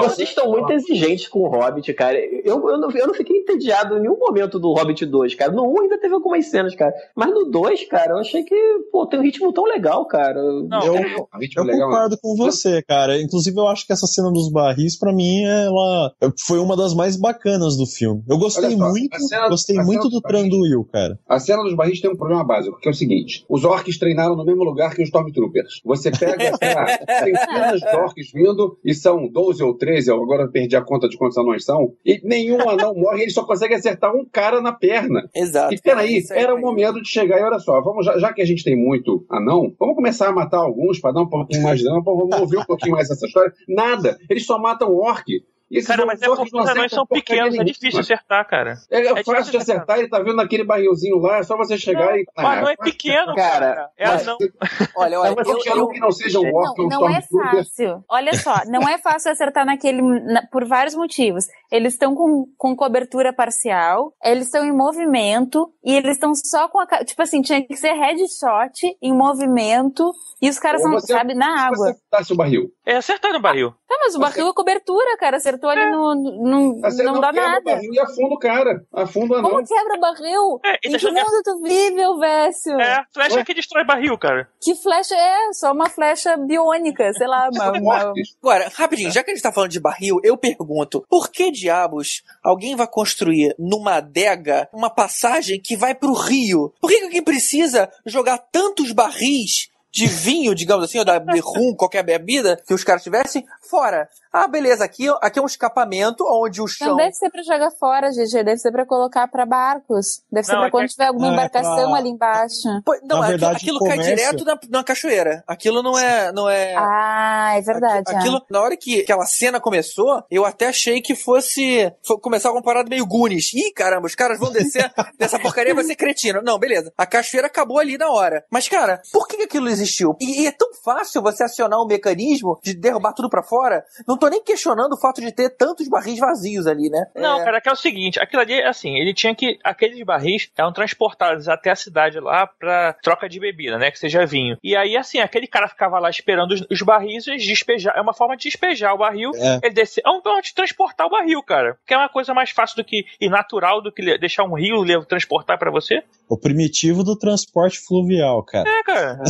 Vocês estão muito exigentes com o Hobbit, cara. Eu, eu, não, eu não fiquei entediado em nenhum momento do Hobbit 2, cara. No 1 ainda teve algumas cenas, cara. Mas no 2, cara, eu achei que, pô, tem um ritmo tão legal, cara. Não, Eu, Um ritmo eu legal, né? concordo com você, cara. Inclusive, eu acho que essa cena dos barris, pra mim, ela foi uma das mais bacanas do filme. Eu gostei só, muito, a cena- gostei a muito do Will, cara. A cena dos barris tem um problema básico, que é o seguinte: os orcs treinaram no mesmo lugar que os Stormtroopers. Você pega, sei lá, centenas de orcs vindo, e são 12 ou 13, eu agora perdi a conta de quantos anões são, e nenhum anão morre, ele só consegue acertar um cara na perna. Exato. E peraí, aí, era o momento de chegar e olha só, vamos, já, já que a gente tem muito anão, vamos começar a matar alguns para dar um pouquinho mais de dano, vamos ouvir um pouquinho mais essa história. Nada, eles só matam orc. Esses Cara, mas é porque não os anões são pequenos, é difícil acertar, cara. É, É fácil difícil de acertar, ele tá vendo naquele barrilzinho lá, é só você chegar e. O anão é pequeno, Cara. É mas- anão. Olha, olha, Mas eu, qualquer um que não seja um Não, um não é fácil. Olha só, não é fácil acertar naquele. na- por vários motivos. Eles estão com, com cobertura parcial, eles estão em movimento, e eles estão só com a. Tipo assim, tinha que ser headshot em movimento, e os caras Ou não, você- sabe, na Se água. você dasse o barril. É acertar no barril. Tá, mas o barril é cobertura, cara. Acertou ali no. no Você não dá quebra o nada. barril e afunda o cara. Afunda o anão. Como quebra barril? É, Em que mundo tu vive, ô Vécio? É, flecha que destrói barril, cara. Que flecha é? Só uma flecha biônica, sei lá. Uma, uma-. Agora, rapidinho, já que a gente tá falando de barril, eu pergunto: por que diabos alguém vai construir numa adega uma passagem que vai pro rio? Por que que alguém precisa jogar tantos barris de vinho, digamos assim, ou da de rum, qualquer bebida que os caras tivessem, fora? Ah, beleza, aqui, aqui é um escapamento onde o chão. Não deve ser pra jogar fora, GG. Deve ser pra colocar pra barcos. Deve ser Não, pra é quando tiver alguma Não, é embarcação pra- ali embaixo. Pô, Não, Na aquilo, verdade, aquilo o cai comércio- direto na, na cachoeira. Aquilo não é. Não é Ah, é verdade. Aqui- Aquilo, na hora que aquela cena começou, eu até achei que fosse fo- começar uma parada meio Goonies. Ih, caramba, os caras vão descer dessa porcaria, vai ser cretino. Não, beleza. A cachoeira acabou ali na hora. Mas, cara, por que aquilo existiu? E, e é tão fácil você acionar um mecanismo de derrubar tudo pra fora. Não tô nem questionando o fato de ter tantos barris vazios ali, né? Não, É, cara, que é o seguinte, aquilo ali, assim, ele tinha que. Aqueles barris eram transportados até a cidade lá pra troca de bebida, né? Que seja vinho. E aí, assim, aquele cara ficava lá esperando os, os barris e despejar. É uma forma de despejar o barril. É. Ele descer. É um modo de transportar o barril, cara. Que é uma coisa mais fácil do que. e natural do que deixar um rio transportar pra você. O primitivo do transporte fluvial, cara. É, cara.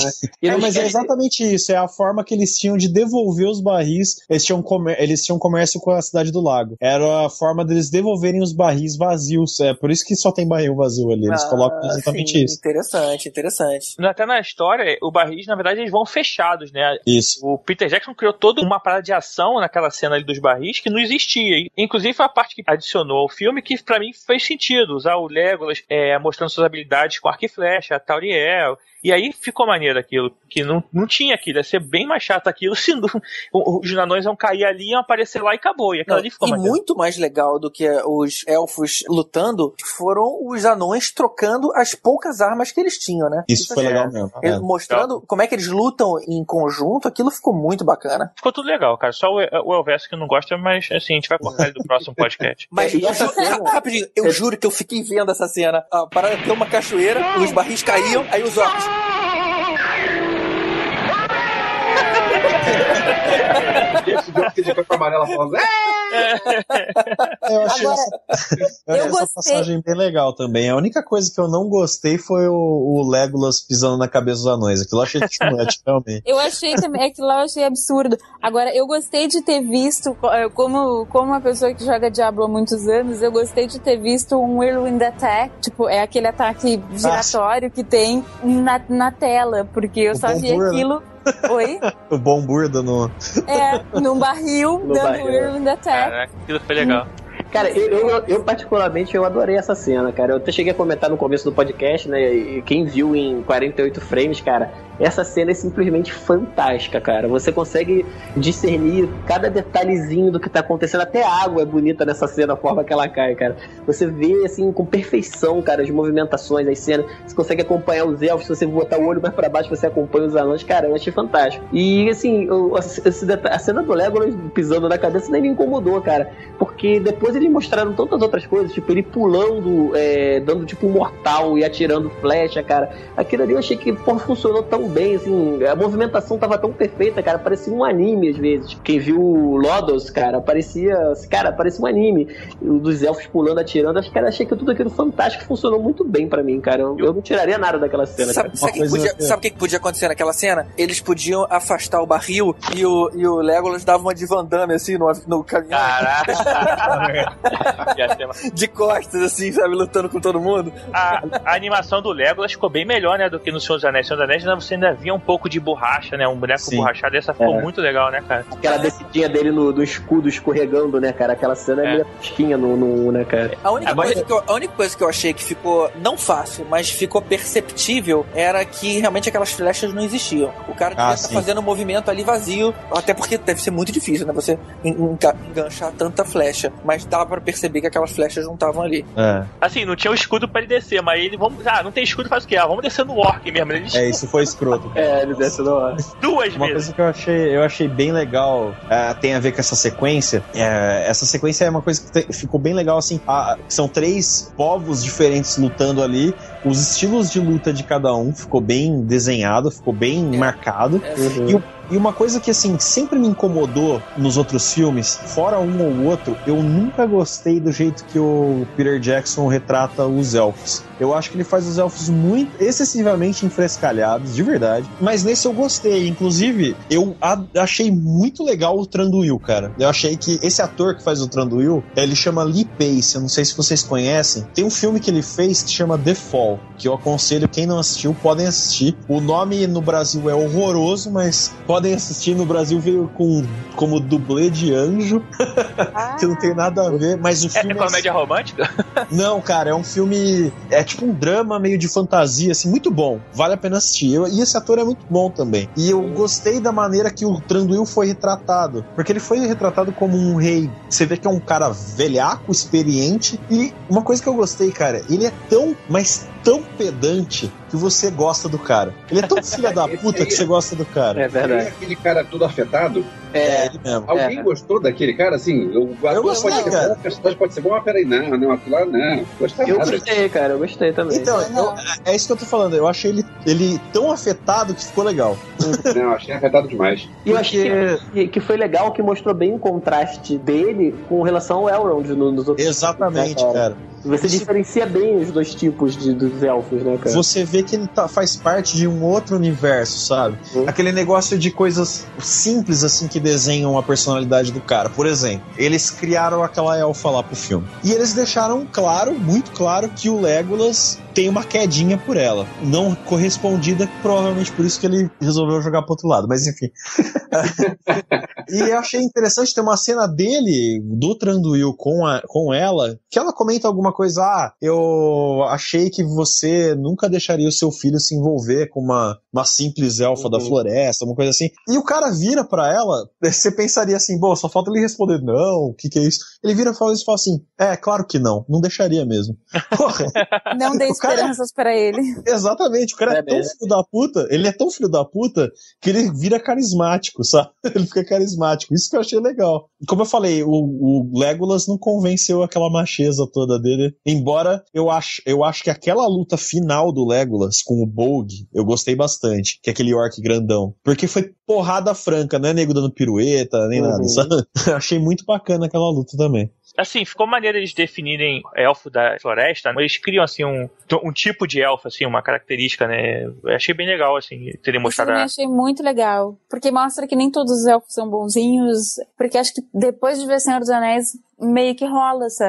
É, não mas é exatamente isso. É a forma que eles tinham de devolver os barris. Eles tinham, comer, eles tinham comércio com a cidade do lago. Era a forma deles devolverem os barris vazios. É por isso que só tem barril vazio ali. Eles ah, colocam exatamente sim, isso. Interessante, interessante. Até na história, o barris, na verdade, eles vão fechados, né? Isso. O Peter Jackson criou toda uma parada de ação naquela cena ali dos barris que não existia. Inclusive foi a parte que adicionou ao filme que pra mim fez sentido. Usar o Legolas é, mostrando suas habilidades com arco e flecha, a Tauriel. E aí ficou maneiro aquilo. Que não, não tinha aquilo. Ia ser bem mais chato aquilo se não- os anões iam cair ali, iam aparecer lá e acabou. E aquilo ali ficou e maneiro. muito mais legal do que os elfos lutando foram os anões trocando as poucas armas que eles tinham, né? Isso foi é. legal mesmo. É. mostrando como é que eles lutam em conjunto, aquilo ficou muito bacana. Ficou tudo legal, cara. Só o, o Elvésio que não gosta, mas assim, a gente vai cortar ele do próximo podcast. Mas É, e essa cena- ra- rapidinho, eu juro que eu fiquei vendo essa cena. A parada tem uma cachoeira, os barris caíam, aí os orcs. Esse de de capa amarela falando. "É!" Eu achei Agora, essa, eu essa passagem bem legal também. A única coisa que eu não gostei foi o, o Legolas pisando na cabeça dos anões. Aquilo eu achei chumete, realmente. Eu achei também, aquilo lá eu achei absurdo. Agora, eu gostei de ter visto, eh, como, como uma pessoa que joga Diablo há muitos anos, eu gostei de ter visto um Whirlwind Attack, tipo, é aquele ataque giratório que tem na, na tela, porque eu O só vi Bombur, né? Oi? O bom burda no. É, num barril, No dando barril. Whirlwind Attack. Caraca, aquilo foi legal. Cara, eu, eu, eu particularmente eu adorei essa cena, cara. Eu até cheguei a comentar no começo do podcast, né? E quem viu em 48 frames, cara, essa cena é simplesmente fantástica, cara. Você consegue discernir cada detalhezinho do que tá acontecendo. Até a água é bonita nessa cena, a forma que ela cai, cara. Você vê, assim, com perfeição, cara, as movimentações, as cenas. Você consegue acompanhar os elfos. Se você botar o olho mais pra baixo, você acompanha os anões. Cara, eu achei fantástico. E, assim, eu, a cena do Legolas pisando na cabeça nem me incomodou, cara. Porque depois eles mostraram tantas outras coisas, tipo, ele pulando, é, dando tipo um mortal e atirando flecha, cara. Aquilo ali eu achei que pô, funcionou tão bem, assim, a movimentação tava tão perfeita, cara, parecia um anime às vezes. Quem viu Lodos, cara, parecia, cara, parecia um anime. Dos elfos pulando, atirando, acho, cara, achei que tudo aquilo fantástico funcionou muito bem para mim, cara. Eu, eu, não tiraria nada daquela cena. Sabe, sabe, que podia, sabe o que podia acontecer naquela cena? Eles podiam afastar o barril e o, e o Legolas dava uma de Van Damme, assim, no, no caminhão. Caraca! de costas, assim, sabe, lutando com todo mundo. A, a, animação do Legolas ficou bem melhor, né, do que no Senhor dos Anéis. Senhor dos Anéis você ainda via um pouco de borracha, né, um boneco Sim. borrachado. Essa ficou é. muito legal, né, cara? Aquela descidinha dele no, do escudo escorregando, né, cara? Aquela cena é, é meio fresquinha no, no, né, cara? A única, Agora... coisa que eu, a única coisa que eu achei que ficou, não fácil, mas ficou perceptível, era que realmente aquelas flechas não existiam. O cara devia ah, estar fazendo um movimento ali vazio, até porque deve ser muito difícil, né, você enganchar tanta flecha. Mas dava pra perceber que aquelas flechas não estavam ali. É. Assim, não tinha o escudo pra ele descer, mas ele, vamos, ah, não tem escudo, faz o quê? Ah, vamos descer no orc mesmo. Ele, é, isso foi escroto. é, ele desce no orc. Duas Uma vezes. coisa que eu achei, eu achei bem legal, é, tem a ver com essa sequência. É, essa sequência é uma coisa que te, ficou bem legal, assim. A, são três povos diferentes lutando ali. Os estilos de luta de cada um ficou bem desenhado, ficou bem é. marcado. Uhum. E o e uma coisa que, assim, sempre me incomodou nos outros filmes, fora um ou outro, eu nunca gostei do jeito que o Peter Jackson retrata os elfos. Eu acho que ele faz os elfos muito excessivamente enfrescalhados, de verdade. Mas nesse eu gostei. Inclusive, eu achei muito legal o Tranduil, cara. Eu achei que esse ator que faz o Tranduil, ele chama Lee Pace. Eu não sei se vocês conhecem. Tem um filme que ele fez que chama The Fall, que eu aconselho quem não assistiu, podem assistir. O nome no Brasil é horroroso, mas assistir. No Brasil veio com como dublê de anjo, ah. que não tem nada a ver. Mas o é, filme é, é comédia romântica? Não, cara, é um filme é tipo um drama meio de fantasia, assim, muito bom. Vale a pena assistir. Eu, e esse ator é muito bom também. E eu gostei da maneira que o Tranduil foi retratado, porque ele foi retratado como um rei. Você vê que é um cara velhaco, experiente. E uma coisa que eu gostei, cara, ele é tão, mas tão pedante que você gosta do cara. Ele é tão filha da puta que você gosta do cara. É verdade. É aquele cara todo afetado. É, ele mesmo. Alguém é. gostou daquele cara, assim? Eu, eu gostei, pode cara. Ser bom, pode ser bom, mas peraí, não, não, aquilo lá não. Gostei eu nada. gostei, cara, eu gostei também. Então, eu, é isso que eu tô falando. Eu achei ele, ele tão afetado que ficou legal. não, achei afetado demais. E eu achei que, que foi legal, que mostrou bem o contraste dele com relação ao Elrond nos outros Exatamente, filmes, né, cara. cara. Você Isso... diferencia bem os dois tipos de, dos elfos, né, cara? Você vê que ele tá, faz parte de um outro universo, sabe? Uhum. Aquele negócio de coisas simples, assim, que desenham a personalidade do cara. Por exemplo, eles criaram aquela elfa lá pro filme. E eles deixaram claro, muito claro, que o Legolas tem uma quedinha por ela. Não correspondida, provavelmente por isso que ele resolveu jogar pro outro lado, mas enfim. e eu achei interessante ter uma cena dele, do Tranduil, com, a, com ela, que ela comenta alguma coisa, ah, eu achei que você nunca deixaria o seu filho se envolver com uma, uma simples elfa uhum. da floresta, uma coisa assim. E o cara vira para ela, você pensaria assim, bom, só falta ele responder, não, o que que é isso? Ele vira e fala assim, é, claro que não, não deixaria mesmo. Porra. Não dê esperanças cara... para ele. Exatamente, o cara é, é tão mesmo. filho da puta, ele é tão filho da puta que ele vira carismático, sabe? Ele fica carismático. Isso que eu achei legal. Como eu falei, o, o Legolas não convenceu aquela macheza toda dele. Embora eu acho, eu acho que aquela luta final do Legolas com o Bolg, eu gostei bastante. Que é aquele orc grandão. Porque foi porrada franca, não é nego dando pirueta, nem uhum. nada, sabe? achei muito bacana aquela luta também assim, ficou maneiro eles definirem elfo da floresta, eles criam, assim, um, um tipo de elfo, assim, uma característica, né? Eu achei bem legal, assim, terem mostrado. Eu achei muito legal, porque mostra que nem todos os elfos são bonzinhos, porque acho que depois de ver Senhor dos Anéis, meio que rola essa,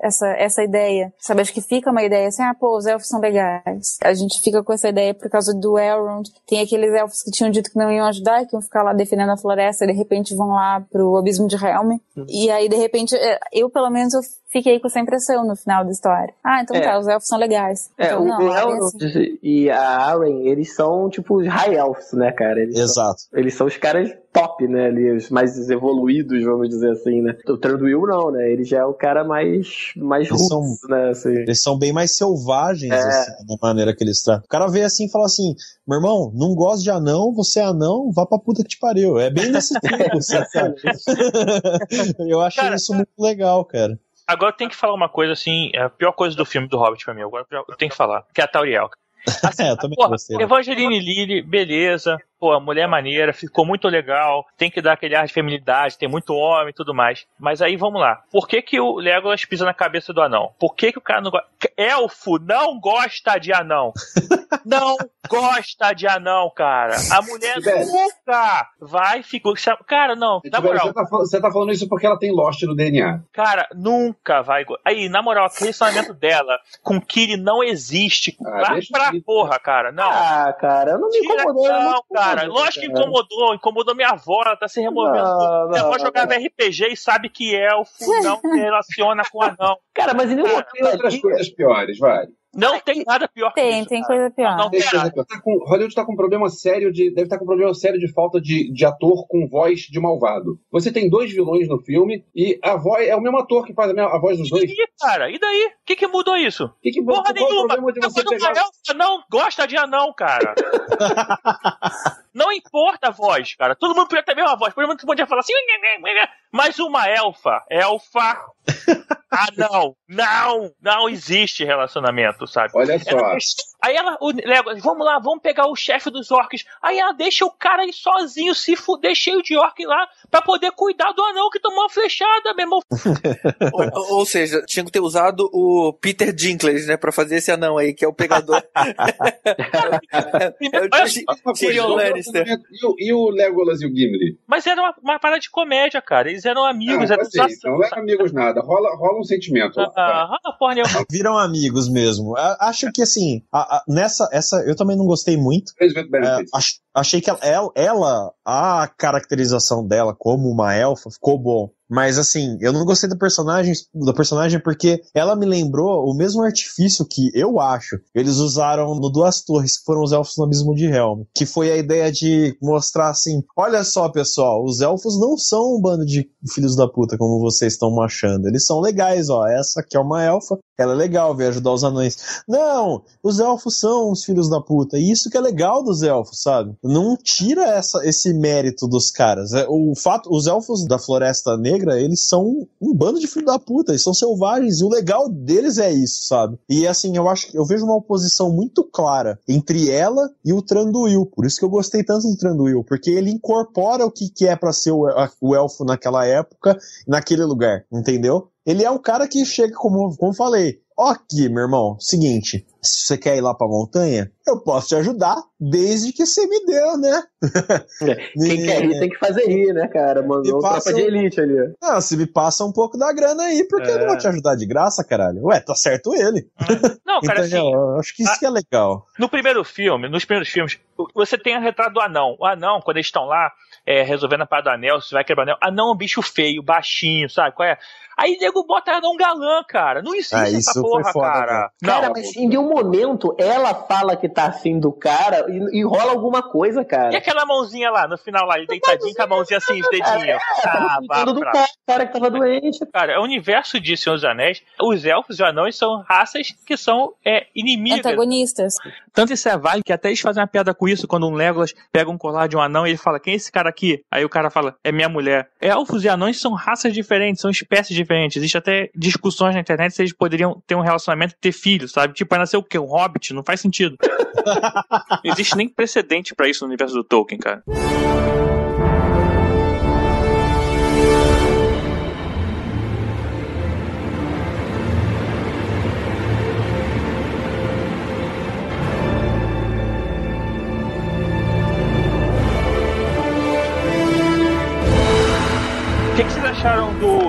essa, essa ideia. Sabe, acho que fica uma ideia assim, ah, pô, os elfos são legais. A gente fica com essa ideia por causa do Elrond. Tem aqueles elfos que tinham dito que não iam ajudar, que iam ficar lá defendendo a floresta, e de repente vão lá pro abismo de Helm. Uhum. E aí, de repente, é, eu pelo menos eu fiquei com essa impressão no final da história. Ah, então É. tá, os elfos são legais. É, então, o não, é Elrond assim. e a Arwen, eles são tipo os High Elves, né, cara? Eles, são, Exato. eles são os caras top, né, ali, os mais evoluídos, vamos dizer assim, né? O Tranduil não, né? Ele já é o cara mais, mais Eles são- roots, né, assim. Eles são bem mais selvagens, É. assim, da maneira que eles tratam. O cara vê assim e fala assim: meu irmão, não gosto de anão, você é anão, vá pra puta que te pariu. É bem nesse tipo, sabe? Eu acho Cara, isso muito legal, cara. Agora tenho que falar uma coisa assim, é a pior coisa do filme do Hobbit pra mim, agora eu tenho que falar, que é a Tauriel. Assim, É, eu também porra, gostei. Evangeline Lilly, beleza. Pô, a mulher é maneira, ficou muito legal. Tem que dar aquele ar de feminilidade, tem muito homem e tudo mais. Mas aí vamos lá. Por que, que o Legolas pisa na cabeça do anão? Por que, que o cara não gosta. Elfo não gosta de anão. não gosta de anão, cara. A mulher nunca vai ficar. Cara, não. Na moral, você, tá, você tá falando isso porque ela tem Lost no DNA. Cara, nunca vai. Aí, na moral, aquele relacionamento dela com Kiri não existe. Ah, pra eu- porra, cara. Não. Ah, cara, não me incomodou. não, me cara. Lógico que incomodou. Incomodou minha avó. Ela tá se removendo. Não, minha avó não, jogava RPG e sabe que elfo não se relaciona com anão. Cara, mas em nenhum Tem outras coisas piores, vai. Não tem nada pior que Tem, isso. tem cara. coisa pior. Não, Tem coisa pior. Tá com, Hollywood tá com um problema sério de. Deve estar com um problema sério de falta de, de ator com voz de malvado. Você tem dois vilões no filme e a voz é o mesmo ator que faz a, mesma- a voz dos E dois. daí, cara? E daí? O que, que mudou isso? Que que Porra qual é o nenhuma. problema de você Quando uma pegar. elfa não gosta de anão, cara. não importa a voz, cara. Todo mundo podia ter a mesma voz. Todo mundo podia falar assim. Mas uma elfa, elfa. Ah, não. Não. Não existe relacionamento, sabe? Olha só. Deixa- Aí ela, o Legolas, vamos lá, vamos pegar o chefe dos orcs. Aí ela deixa o cara aí sozinho, se fuder, cheio de orc lá, pra poder cuidar do anão que tomou uma flechada, meu irmão. Ou, ou seja, tinha que ter usado o Peter Dinklage, né, pra fazer esse anão aí, que é o pegador. E o, Legolas e o Gimli? Mas era uma, uma parada de comédia, cara. Eles eram amigos, Ah, eram assim, então não é amigos nada. Rola, rola um sentimento. Ah, ah, porra. Viram amigos mesmo. Acho que assim, a- a- nessa, essa, eu também não gostei muito. É, ach- achei que ela, ela, ela- a caracterização dela como uma elfa ficou bom. Mas assim, eu não gostei da personagem, da personagem porque ela me lembrou o mesmo artifício que eu acho eles usaram no Duas Torres, que foram os elfos no Abismo de Helm. Que foi a ideia de mostrar assim: olha só, pessoal, os elfos não são um bando de filhos da puta como vocês estão achando. Eles são legais, ó. Essa aqui é uma elfa, ela é legal, veio ajudar os anões. Não, os elfos são os filhos da puta. E isso que é legal dos elfos, sabe? Não tira essa, esse mérito dos caras. É, O fato, os elfos da Floresta Negra, eles são um bando de filhos da puta, eles são selvagens. E o legal deles é isso, sabe? E assim, eu acho que eu vejo uma oposição muito clara entre ela e o Tranduil. Por isso que eu gostei tanto do Tranduil, porque ele incorpora o que, que é pra ser o, o elfo naquela época, naquele lugar, entendeu? Ele é um cara que chega, como, como falei, ó aqui, meu irmão, seguinte, se você quer ir lá pra montanha, eu posso te ajudar, desde que você me deu, né? Quem quer rir tem que fazer rir, né, cara? Mandou E passa tropa de elite ali. Ah, se me passa um pouco da grana aí, porque eu não É. vou te ajudar de graça, caralho. Ué, tá certo ele. Não, cara, Entendeu? assim, Eu acho que isso que é legal. no primeiro filme, nos primeiros filmes, você tem a retrato do anão. O anão, quando eles estão lá é, resolvendo a parada do anel, se vai quebrar o anel, anão é um bicho feio, baixinho, sabe? Qual é? Aí nego bota anão galã, cara. Não existe Ah, essa porra, foda, cara. Cara, Não. mas em nenhum momento ela fala que tá afim do cara e, e rola alguma coisa, E cara. aquela mãozinha lá, no final lá, ele deitadinho com a mãozinha assim, os dedinhos. Tava Ah, vá cuidando do cara, cara que tava doente. Cara, é o universo de Senhor dos Anéis. Os elfos e os anões são raças que são é, inimigas. Antagonistas. Tanto isso é válido que até eles fazem uma piada com isso quando um Legolas pega um colar de um anão e ele fala: Quem é esse cara aqui? Aí o cara fala: É minha mulher. Elfos e anões são raças diferentes, são espécies diferentes. Existe até discussões na internet se eles poderiam ter um relacionamento e ter filhos, sabe? Tipo, vai nascer o quê? Um hobbit? Não faz sentido. Não existe nem precedente pra isso no universo do Tolkien, cara.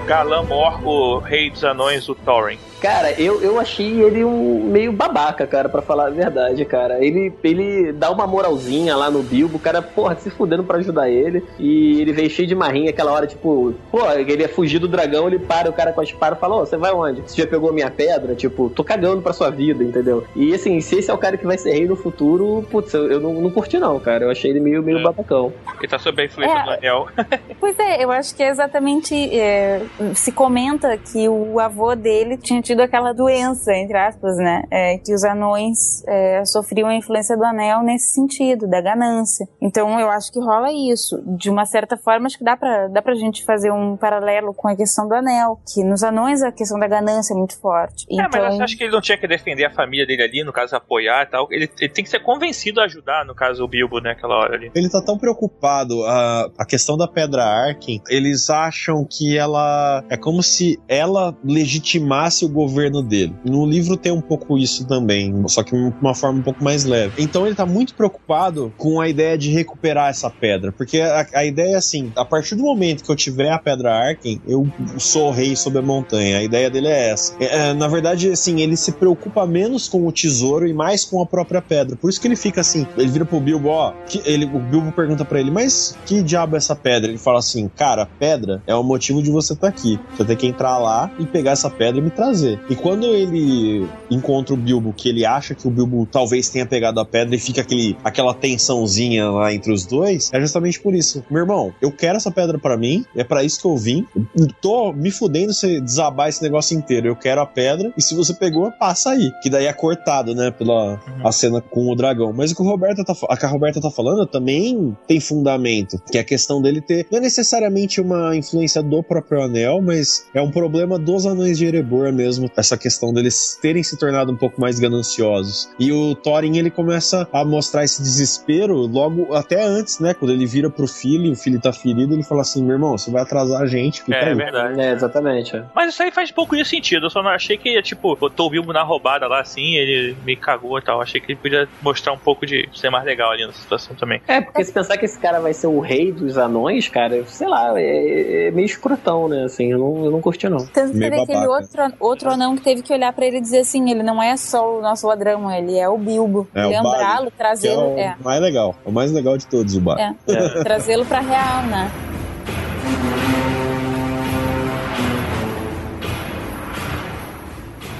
Galã mor, o rei dos anões, o Thorin? Cara, eu, eu achei ele um meio babaca, cara, para falar a verdade, cara. Ele, ele dá uma moralzinha lá no Bilbo, o cara, porra, se fudendo pra ajudar ele. E ele veio cheio de marrinha aquela hora, tipo, pô, ele ia fugir do dragão, ele para o cara com a espada e fala, ô, você vai onde? Você já pegou minha pedra? Tipo, tô cagando pra sua vida, entendeu? E assim, se esse é o cara que vai ser rei no futuro, putz, eu, eu não, não curti não, cara. Eu achei ele meio, meio é. babacão. Ele tá sob a influência é. do anel. pois é, eu acho que é exatamente. É, se comenta que o avô dele tinha tido aquela doença, entre aspas, né? É, que os anões é, sofriam a influência do anel nesse sentido, da ganância. Então eu acho que rola isso. De uma certa forma, acho que dá pra, dá pra gente fazer um paralelo com a questão do anel, que nos anões a questão da ganância é muito forte. É, então... mas acho que ele não tinha que defender a família dele ali, no caso, apoiar e tal. Ele, ele tem que ser convencido a ajudar, no caso, o Bilbo, né, aquela hora ali. Ele tá tão preocupado, a, a questão da Pedra Arkin, eles acham que ela é como se ela legitimasse o governo dele. No livro tem um pouco isso também, só que de uma forma um pouco mais leve. Então ele tá muito preocupado com a ideia de recuperar essa pedra, porque a, a ideia é assim, a partir do momento que eu tiver a Pedra Arkin, eu sou rei sobre a montanha. A ideia dele é essa. É, é, na verdade, assim, ele se preocupa menos com o tesouro e mais com a própria pedra. Por isso que ele fica assim, ele vira pro Bilbo, ó, que, ele, o Bilbo pergunta para ele, mas que diabo é essa pedra? Ele fala assim, cara, pedra é o motivo de você estar tá aqui. Você tem que entrar lá e pegar essa pedra e me trazer. E quando ele encontra o Bilbo, que ele acha que o Bilbo talvez tenha pegado a pedra e fica aquele, aquela tensãozinha lá entre os dois, é justamente por isso. Meu irmão, eu quero essa pedra para mim, é para isso que eu vim. Eu tô me fudendo se desabar esse negócio inteiro. Eu quero a pedra e se você pegou, passa aí. Que daí é cortado, né, pela uhum. a cena com o dragão. Mas o que, o Roberto tá, a que a Roberta tá falando também tem fundamento, que é a questão dele ter não é necessariamente uma influência do próprio anel, mas é um problema dos anões de Erebor mesmo, essa questão deles terem se tornado um pouco mais gananciosos. E o Thorin, ele começa a mostrar esse desespero logo até antes, né, quando ele vira pro filho, o filho tá ferido, ele fala assim, meu irmão, você vai atrasar a gente. É, é verdade. É, exatamente. É. Mas isso aí faz pouco de sentido, eu só não achei que, tipo, botou o Bilbo na roubada lá assim, ele me cagou e tal, achei que ele podia mostrar um pouco de ser mais legal ali na situação também. É, porque se pensar que esse cara vai ser o rei dos anões, cara, sei lá, é, é meio escrotão, né? Assim, eu não, eu não curti, não. Tanto que teve aquele outro, outro anão que teve que olhar pra ele e dizer assim: ele não é só o nosso ladrão, ele é o Bilbo. É, Lembrá-lo, trazê-lo. É, o é. mais legal, o mais legal de todos, o Bar. É. é. Trazê-lo pra real, né?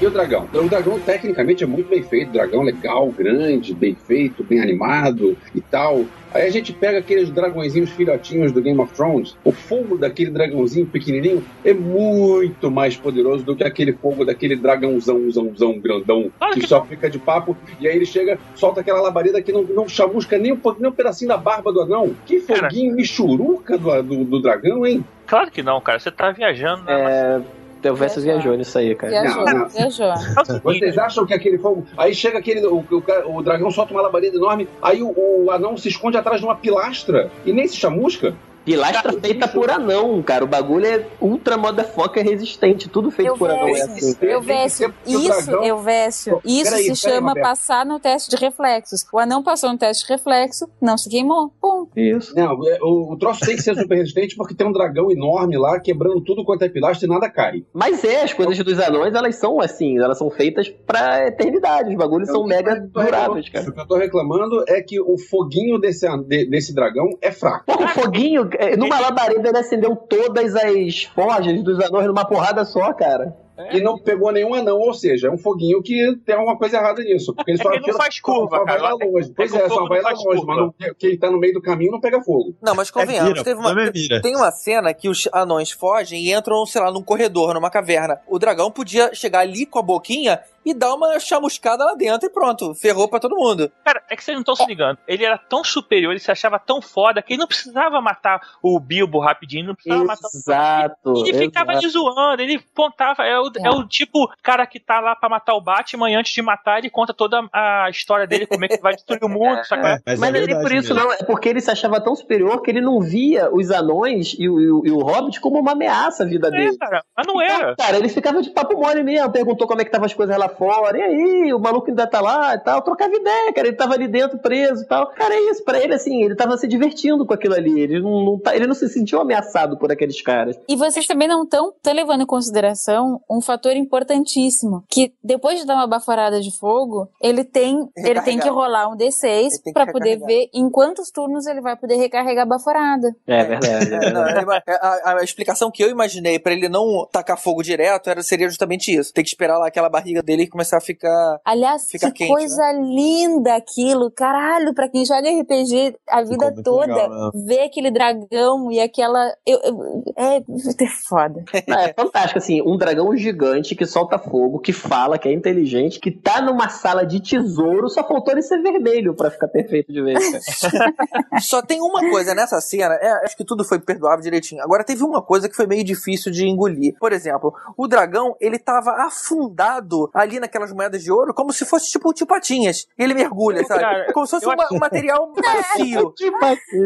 E o dragão? O dragão, tecnicamente, é muito bem feito. Dragão legal, grande, bem feito, bem animado e tal. Aí a gente pega aqueles dragõezinhos filhotinhos do Game of Thrones. O fogo daquele dragãozinho pequenininho é muito mais poderoso do que aquele fogo daquele dragãozão, zão, zão, grandão, que só fica de papo. E aí ele chega, solta aquela labareda que não, não chamusca nem um, nem um pedacinho da barba do anão. Que foguinho michuruca do, do, do dragão, hein? Claro que não, cara. Você tá viajando. Né? É... O Versus viajou nisso aí, cara. Viajou, não, não. viajou. Vocês acham que aquele fogo. Aí chega aquele. O, o, o dragão solta uma labareda enorme, aí o, o, anão se esconde atrás de uma pilastra e nem se chamusca. Pilastra feita por anão, cara. O bagulho é ultra motherfucker resistente. Tudo feito eu por anão. É assim. Eu Vécio, isso, eu Vécio, isso se chama passar no teste de reflexos. O anão passou no teste de reflexo, não se queimou. Pum. Isso. Não, é, o, o troço tem que ser super resistente porque tem um dragão enorme lá quebrando tudo quanto é pilastra e nada cai. Mas é, as coisas dos anões, elas são assim, elas são feitas pra eternidade. Os bagulhos são mega duráveis, cara. O que eu tô reclamando é que o foguinho desse, desse dragão é fraco. Pô, o foguinho, é, numa labareda ele acendeu todas as forjas dos anões numa porrada só, cara. É. E não pegou nenhum anão, ou seja, é um foguinho que tem alguma coisa errada nisso. Porque ele só, é não faz curva, só, cara. Vai lá longe. Pois é, só vai lá longe, mas não, quem tá no meio do caminho não pega fogo. Não, mas convenhamos, é teve uma, tem uma cena que os anões fogem e entram, sei lá, num corredor, numa caverna. O dragão podia chegar ali com a boquinha e dá uma chamuscada lá dentro e pronto, ferrou pra todo mundo. Cara, é que vocês não estão se ligando. Ele era tão superior, ele se achava tão foda que ele não precisava matar o Bilbo rapidinho, não precisava exato, matar o Ele ficava ali zoando, ele pontava. É o, é. é o tipo cara que tá lá pra matar o Batman e antes de matar ele conta toda a história dele, como é que vai destruir o mundo? É, mas, mas é nem por isso, mesmo. não. É porque ele se achava tão superior que ele não via os anões e o, e o, e o Hobbit como uma ameaça à vida é, dele. Cara, mas não era. Então, cara, ele ficava de papo mole mesmo, perguntou como é que estavam as coisas lá fora, e aí, o maluco ainda tá lá e tal, trocava ideia, cara, ele tava ali dentro preso e tal. Cara, é isso, pra ele, assim, ele tava se divertindo com aquilo ali, ele não, não tá, ele não se sentiu ameaçado por aqueles caras. E vocês também não estão levando em consideração um fator importantíssimo, que depois de dar uma baforada de fogo, ele tem, ele tem que rolar um D6 para poder ver em quantos turnos ele vai poder recarregar a baforada. É verdade. É, não, a, a, explicação que eu imaginei para ele não tacar fogo direto era, seria justamente isso. Tem que esperar lá aquela barriga dele começar a ficar. Aliás, ficar que quente, coisa né? linda aquilo. Caralho, pra quem joga RPG a vida toda, legal, ver aquele dragão e aquela. Eu, eu- é, é foda. Não, é fantástico, assim, um dragão gigante que solta fogo, que fala, que é inteligente, que tá numa sala de tesouro, só faltou ele ser vermelho pra ficar perfeito de vez. Só tem uma coisa nessa cena, é, acho que tudo foi perdoável direitinho. Agora teve uma coisa que foi meio difícil de engolir. Por exemplo, o dragão, ele tava afundado ali naquelas moedas de ouro, como se fosse tipo de patinhas. E ele mergulha, sabe? Cara, como se fosse eu uma- um material macio.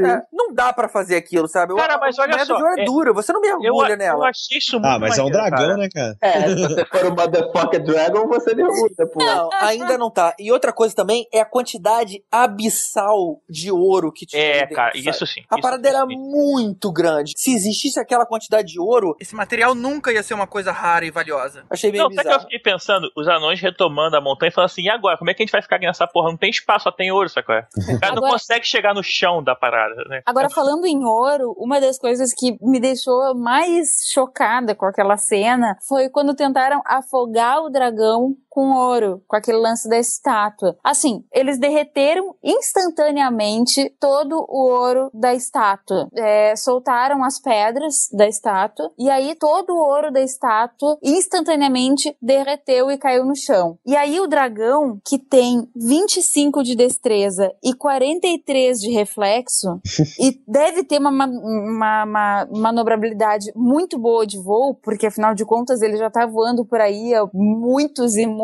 É, não dá pra fazer aquilo, sabe? Cara, A- mas a olha moeda só, de ouro é, é- dura, você não Eu, mergulha eu nela. achei isso muito Ah, mas é um maneiro, dragão, cara. né, cara? É, se você for um motherfucker dragon, você mergulha, pô. Não, ainda não tá. E outra coisa também é a quantidade abissal de ouro que tinha. É, ali dentro, cara, sabe? isso sim. A isso parada era muito grande. Se existisse aquela quantidade de ouro, esse material nunca ia ser uma coisa rara e valiosa. Achei meio Não, sabe que eu bizarro. fiquei pensando? Os anões retomando a montanha e falando assim, e agora? Como é que a gente vai ficar aqui nessa porra? Não tem espaço, só tem ouro, sacou? O cara não Agora- consegue chegar no chão da parada, né? Agora, falando em ouro, uma das coisas que me deixou mais chocada com aquela cena foi quando tentaram afogar o dragão com ouro, com aquele lance da estátua. Assim, eles derreteram instantaneamente todo o ouro da estátua. É, soltaram as pedras da estátua, e aí todo o ouro da estátua instantaneamente derreteu e caiu no chão. E aí o dragão, que tem 25 de destreza e 43 de reflexo, e deve ter uma, ma- uma, uma manobrabilidade muito boa de voo, porque afinal de contas ele já tá voando por aí há muitos e muitos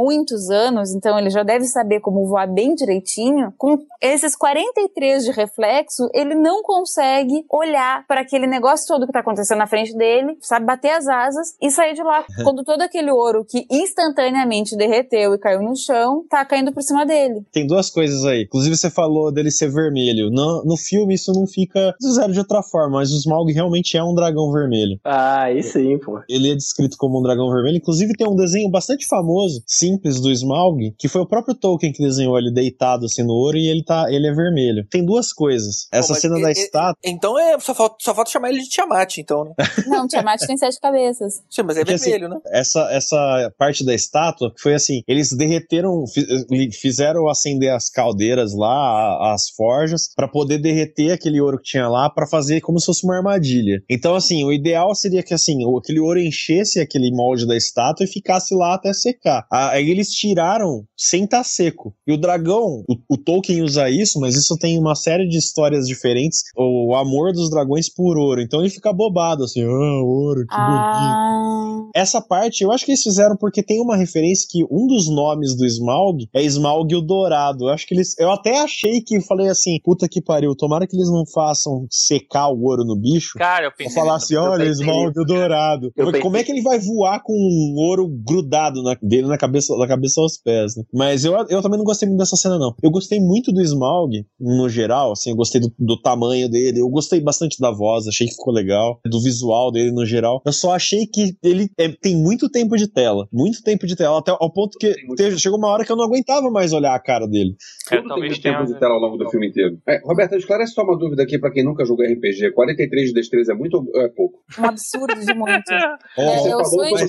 anos, então ele já deve saber como voar bem direitinho. Com esses 43 de reflexo, ele não consegue olhar para aquele negócio todo que tá acontecendo na frente dele, sabe, bater as asas e sair de lá. Quando todo aquele ouro que instantaneamente derreteu e caiu no chão, tá caindo por cima dele. Tem duas coisas aí. Inclusive, você falou dele ser vermelho. No, no filme, isso não fica zero de outra forma, mas o Smaug realmente é um dragão vermelho. Ah, aí sim, pô. Ele é descrito como um dragão vermelho. Inclusive, tem um desenho bastante famoso, simples, do Smaug, que foi o próprio Tolkien que desenhou ele deitado assim no ouro e ele, tá, ele é vermelho. Tem duas coisas. Essa mas cena e- da e- estátua. Então é, só falta, só falta chamar ele de Tiamat, então, né? Não, Tiamat tem sete cabeças. Sim, mas é Porque, assim, vermelho, né? essa, essa parte da estátua foi assim: eles derreteram, fi- fizeram acender as caldeiras lá, a- as forjas, pra poder derreter aquele ouro que tinha lá, pra fazer como se fosse uma armadilha. Então, assim, o ideal seria que assim, aquele ouro enchesse aquele molde da estátua e ficasse lá até secar. Ah, Aí eles tiraram sem estar seco. E o dragão, o, o Tolkien usa isso, mas isso tem uma série de histórias diferentes. O amor dos dragões por ouro. Então ele fica bobado, assim, ah, ouro, que bonito. Ah, Essa parte eu acho que eles fizeram porque tem uma referência que um dos nomes do Smaug é Smaug o Dourado. Eu acho que eles. Eu até achei que falei assim, puta que pariu, tomara que eles não façam secar o ouro no bicho. Cara, eu pensei. falar assim, olha, Smaug o Dourado. Como é que ele vai voar com um ouro grudado na, dele na cabeça, da cabeça aos pés, né? Mas eu, eu também não gostei muito dessa cena, não. Eu gostei muito do Smaug, no geral, assim, eu gostei do, do tamanho dele, eu gostei bastante da voz, achei que ficou legal, do visual dele no geral. Eu só achei que ele é, tem muito tempo de tela, muito tempo de tela, até ao ponto que teve- chegou uma hora que eu não aguentava mais olhar a cara dele. É, Tudo tem muito tempo de tela ao longo do filme inteiro. É, Roberto, esclarece só uma dúvida aqui pra quem nunca jogou RPG. 43 de destreza é muito ou é pouco? um absurdo de muito. É, eu É o sonho de,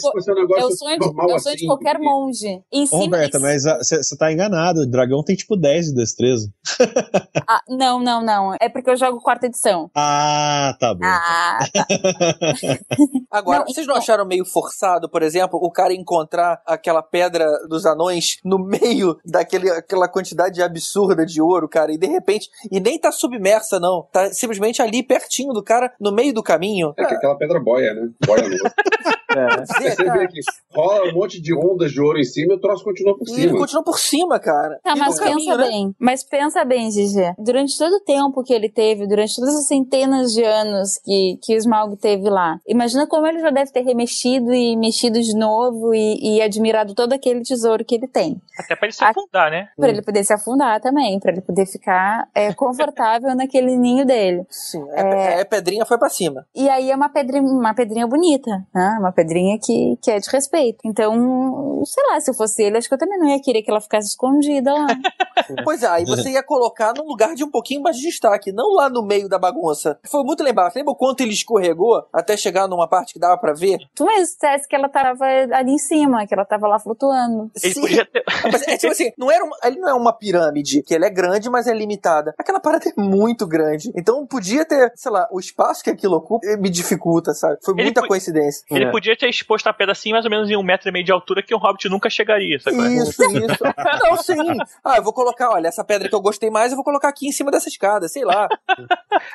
é o sonho assim. de qualquer monge. Em Ô, Roberta, em- mas você tá enganado, o dragão tem tipo 10 de destreza. Ah, não, não, não. É porque eu jogo quarta edição. Ah, tá bom. Ah, tá. Agora, Não, vocês não então- acharam meio forçado, por exemplo, o cara encontrar aquela pedra dos anões no meio daquele, aquela quantidade absurda de ouro, cara, e de repente, e nem tá submersa, não, tá simplesmente ali pertinho do cara, no meio do caminho. É que aquela pedra boia, né? Boia no. É. Você vê que rola um monte de ondas de ouro em cima e o troço continua por E cima. ele continua por cima, cara. Tá, E mas pensa caminho, né? bem. Mas pensa bem, Gigi. Durante todo o tempo que ele teve, durante todas as centenas de anos que, que o Smaug teve lá, imagina como ele já deve ter remexido e mexido de novo e, e admirado todo aquele tesouro que ele tem. Até pra ele se A- afundar, né? Pra ele poder se afundar também, pra ele poder ficar é, confortável naquele ninho dele. Sim, é, é, pedrinha foi pra cima. E aí é uma pedrinha, uma pedrinha bonita, né? Uma pedrinha que, que é de respeito. Então, sei lá, se eu fosse ele, acho que eu também não ia querer que ela ficasse escondida lá. Pois é, aí você ia colocar num lugar de um pouquinho mais de destaque, não lá no meio da bagunça. Foi muito lembrado. Lembra o quanto ele escorregou até chegar numa parte que dava pra ver? Tu mesmo dissesse que ela tava ali em cima, que ela tava lá flutuando. Ele Sim. podia ter. Mas é tipo assim, não era uma, ele não é uma pirâmide, que ela é grande, mas é limitada. Aquela parada é muito grande. Então podia ter, sei lá, o espaço que aquilo ocupa me dificulta, sabe? Foi Ele muita coincidência. Ele É. podia ter exposto a pedra assim, mais ou menos em um metro e meio de altura, que um hobbit nunca chegaria, sabe? Isso, isso. Não, sim. Ah, eu vou colocar, olha, essa pedra que eu gostei mais, eu vou colocar aqui em cima dessa escada, sei lá.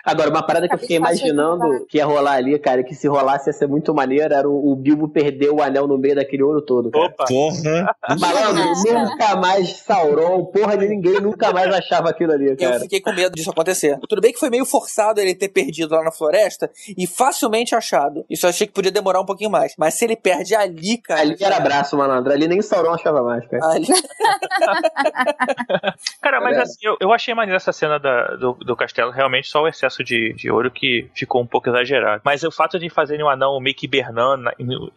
Agora, uma parada que eu fiquei imaginando que ia rolar ali, cara, que se rolasse ia ser muito maneiro, era o, o Bilbo perder o anel no meio daquele ouro todo. Cara. Opa! Porra. Malandro, nunca mais Sauron, porra de ninguém nunca mais achava aquilo ali, Eu cara. fiquei com medo disso acontecer. Tudo bem que foi meio forçado ele ter perdido lá na floresta e facilmente achado. Isso eu achei que podia demorar um pouquinho mais. Mas se ele perde ali, cara. Ali era abraço, malandro. Ali nem Sauron achava mais, cara. Ali... Cara, mas assim, eu, eu achei maneiro essa cena da- do, do castelo, realmente só o excesso de, de ouro que ficou um pouco exagerado. Mas o fato de fazerem o anão meio que hibernando,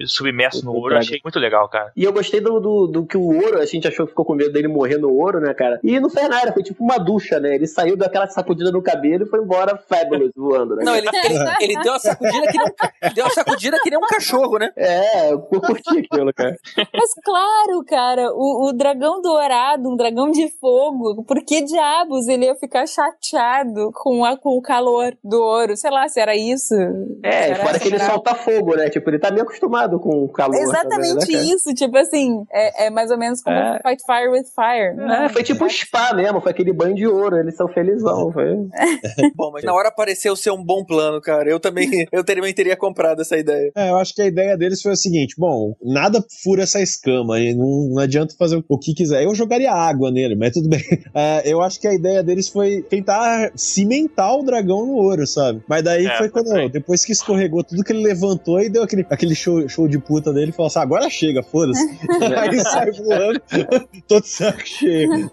submerso no ouro, eu achei muito legal, cara. E eu gostei do, do, do que o ouro, a gente achou que ficou com medo dele morrer no ouro, né, cara? E não fez nada, foi tipo uma ducha, né? Ele saiu daquela sacudida no cabelo e foi embora fabulous voando, né? Não, ele, ele, ele deu uma sacudida que nem um, deu uma sacudida que nem um cachorro, né? É, eu curti aquilo, cara. Mas claro, cara, o, o dragão dourado, um dragão de fogo, por que diabos ele ia ficar chateado com, a, com o calor do ouro? Sei lá se era isso. É, Será fora que ele solta fogo, né? Tipo, ele tá meio acostumado com o calor. Exatamente também, né, isso, tipo assim, é, é mais ou menos como É. Fight Fire with Fire. É, foi tipo um spa mesmo, foi aquele banho de ouro, eles são felizão, foi. Bom, mas na hora pareceu ser um bom plano, cara. Eu também, eu também teria comprado essa ideia. É, eu acho que a ideia deles foi o seguinte: bom, nada fura essa escama, e não, não adianta fazer o que quiser. Eu jogaria água nele, mas tudo bem. É, eu acho que a ideia deles foi tentar cimentar o dragão no ouro, sabe? Mas daí É, foi quando, também. depois que escorregou tudo que ele levantou e deu aquele, aquele show, show de puta dele, falou assim: agora chega, foda-se. Aí sai voando, todo saco cheio.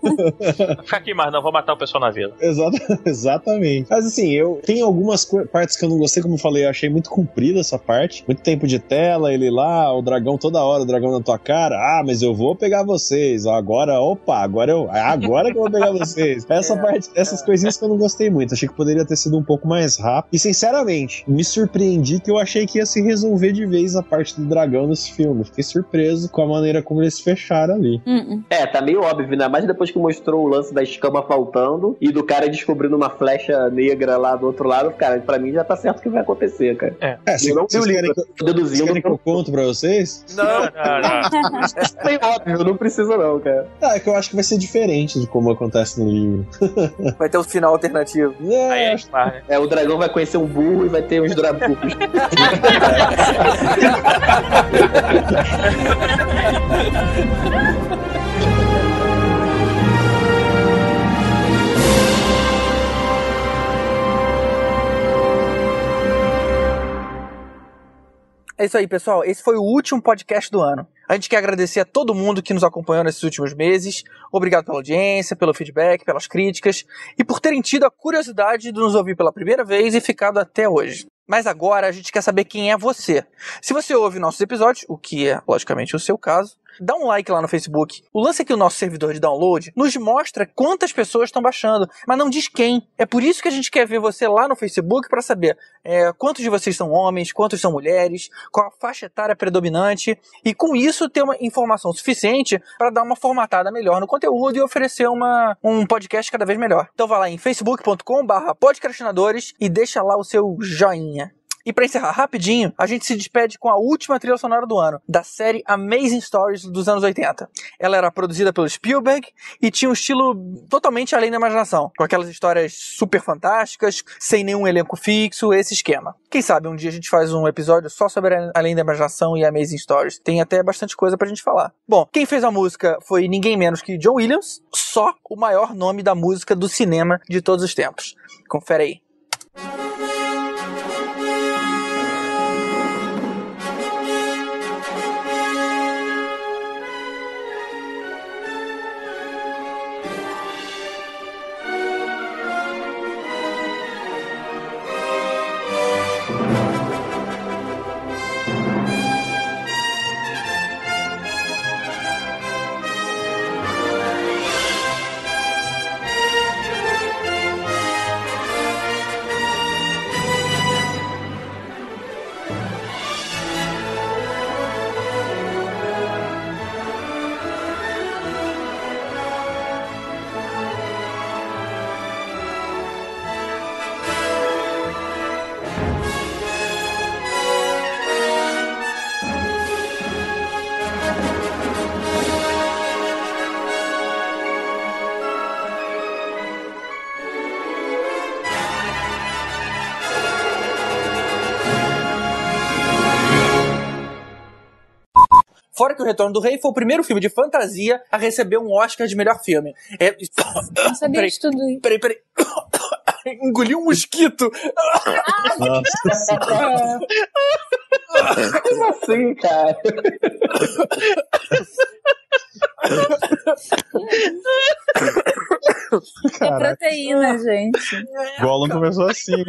Fica aqui, mas não, vou matar o pessoal na vila. Exata- exatamente. Mas assim, eu tem algumas partes que eu não gostei, como eu falei, eu achei muito comprida essa parte. Muito tempo de tela, ele lá, o dragão toda hora, o dragão na tua cara. Ah, mas eu vou pegar vocês. Agora, opa, agora eu. é Agora que eu vou pegar vocês. Essa É, parte, essas coisinhas que eu não gostei muito. Achei que poderia ter sido um pouco mais rápido. E sinceramente, me surpreendi que eu achei que ia se resolver de vez a parte do dragão nesse filme. Fiquei surpreso com a maneira como eles fecharam ali. Hum, hum. É, tá meio óbvio, ainda mais depois que mostrou o lance da escama faltando e do cara descobrindo uma flecha negra lá do outro lado, cara, pra mim já tá certo o que vai acontecer, cara. É, se, Eu não querem, que- tô vocês deduzindo. Querem que eu conto pra vocês? Não, Não, não. É óbvio, não precisa não, cara. Ah, é que eu acho que vai ser diferente de como acontece no livro. vai ter um final alternativo. É, Aí é? É, o dragão vai conhecer um burro e vai ter uns drabucos. É isso aí, pessoal. Esse foi o último podcast do ano. A gente quer agradecer a todo mundo que nos acompanhou nesses últimos meses. Obrigado pela audiência, pelo feedback, pelas críticas e por terem tido a curiosidade de nos ouvir pela primeira vez e ficado até hoje. Mas agora a gente quer saber quem é você. Se você ouve nossos episódios, o que é logicamente o seu caso, dá um like lá no Facebook. O lance é que o nosso servidor de download nos mostra quantas pessoas estão baixando, mas não diz quem. É por isso que a gente quer ver você lá no Facebook para saber é, quantos de vocês são homens, quantos são mulheres, qual a faixa etária predominante, e com isso ter uma informação suficiente para dar uma formatada melhor no conteúdo e oferecer uma, um podcast cada vez melhor. Então vá lá em facebook.com/podcastinadores e deixa lá o seu joinha. E pra encerrar rapidinho, a gente se despede com a última trilha sonora do ano, da série Amazing Stories dos anos 80. Ela era produzida pelo Spielberg e tinha um estilo totalmente além da imaginação, com aquelas histórias super fantásticas, sem nenhum elenco fixo, esse esquema. Quem sabe um dia a gente faz um episódio só sobre Além da Imaginação e Amazing Stories. Tem até bastante coisa pra gente falar. Bom, quem fez a música foi ninguém menos que John Williams, só o maior nome da música do cinema de todos os tempos. Confere aí. Retorno do Rei foi o primeiro filme de fantasia a receber um Oscar de melhor filme. É... Não sabia peraí, de tudo isso. Peraí, peraí. Engoli um mosquito. Nossa. Como assim, cara? É proteína, gente. Gollum começou assim.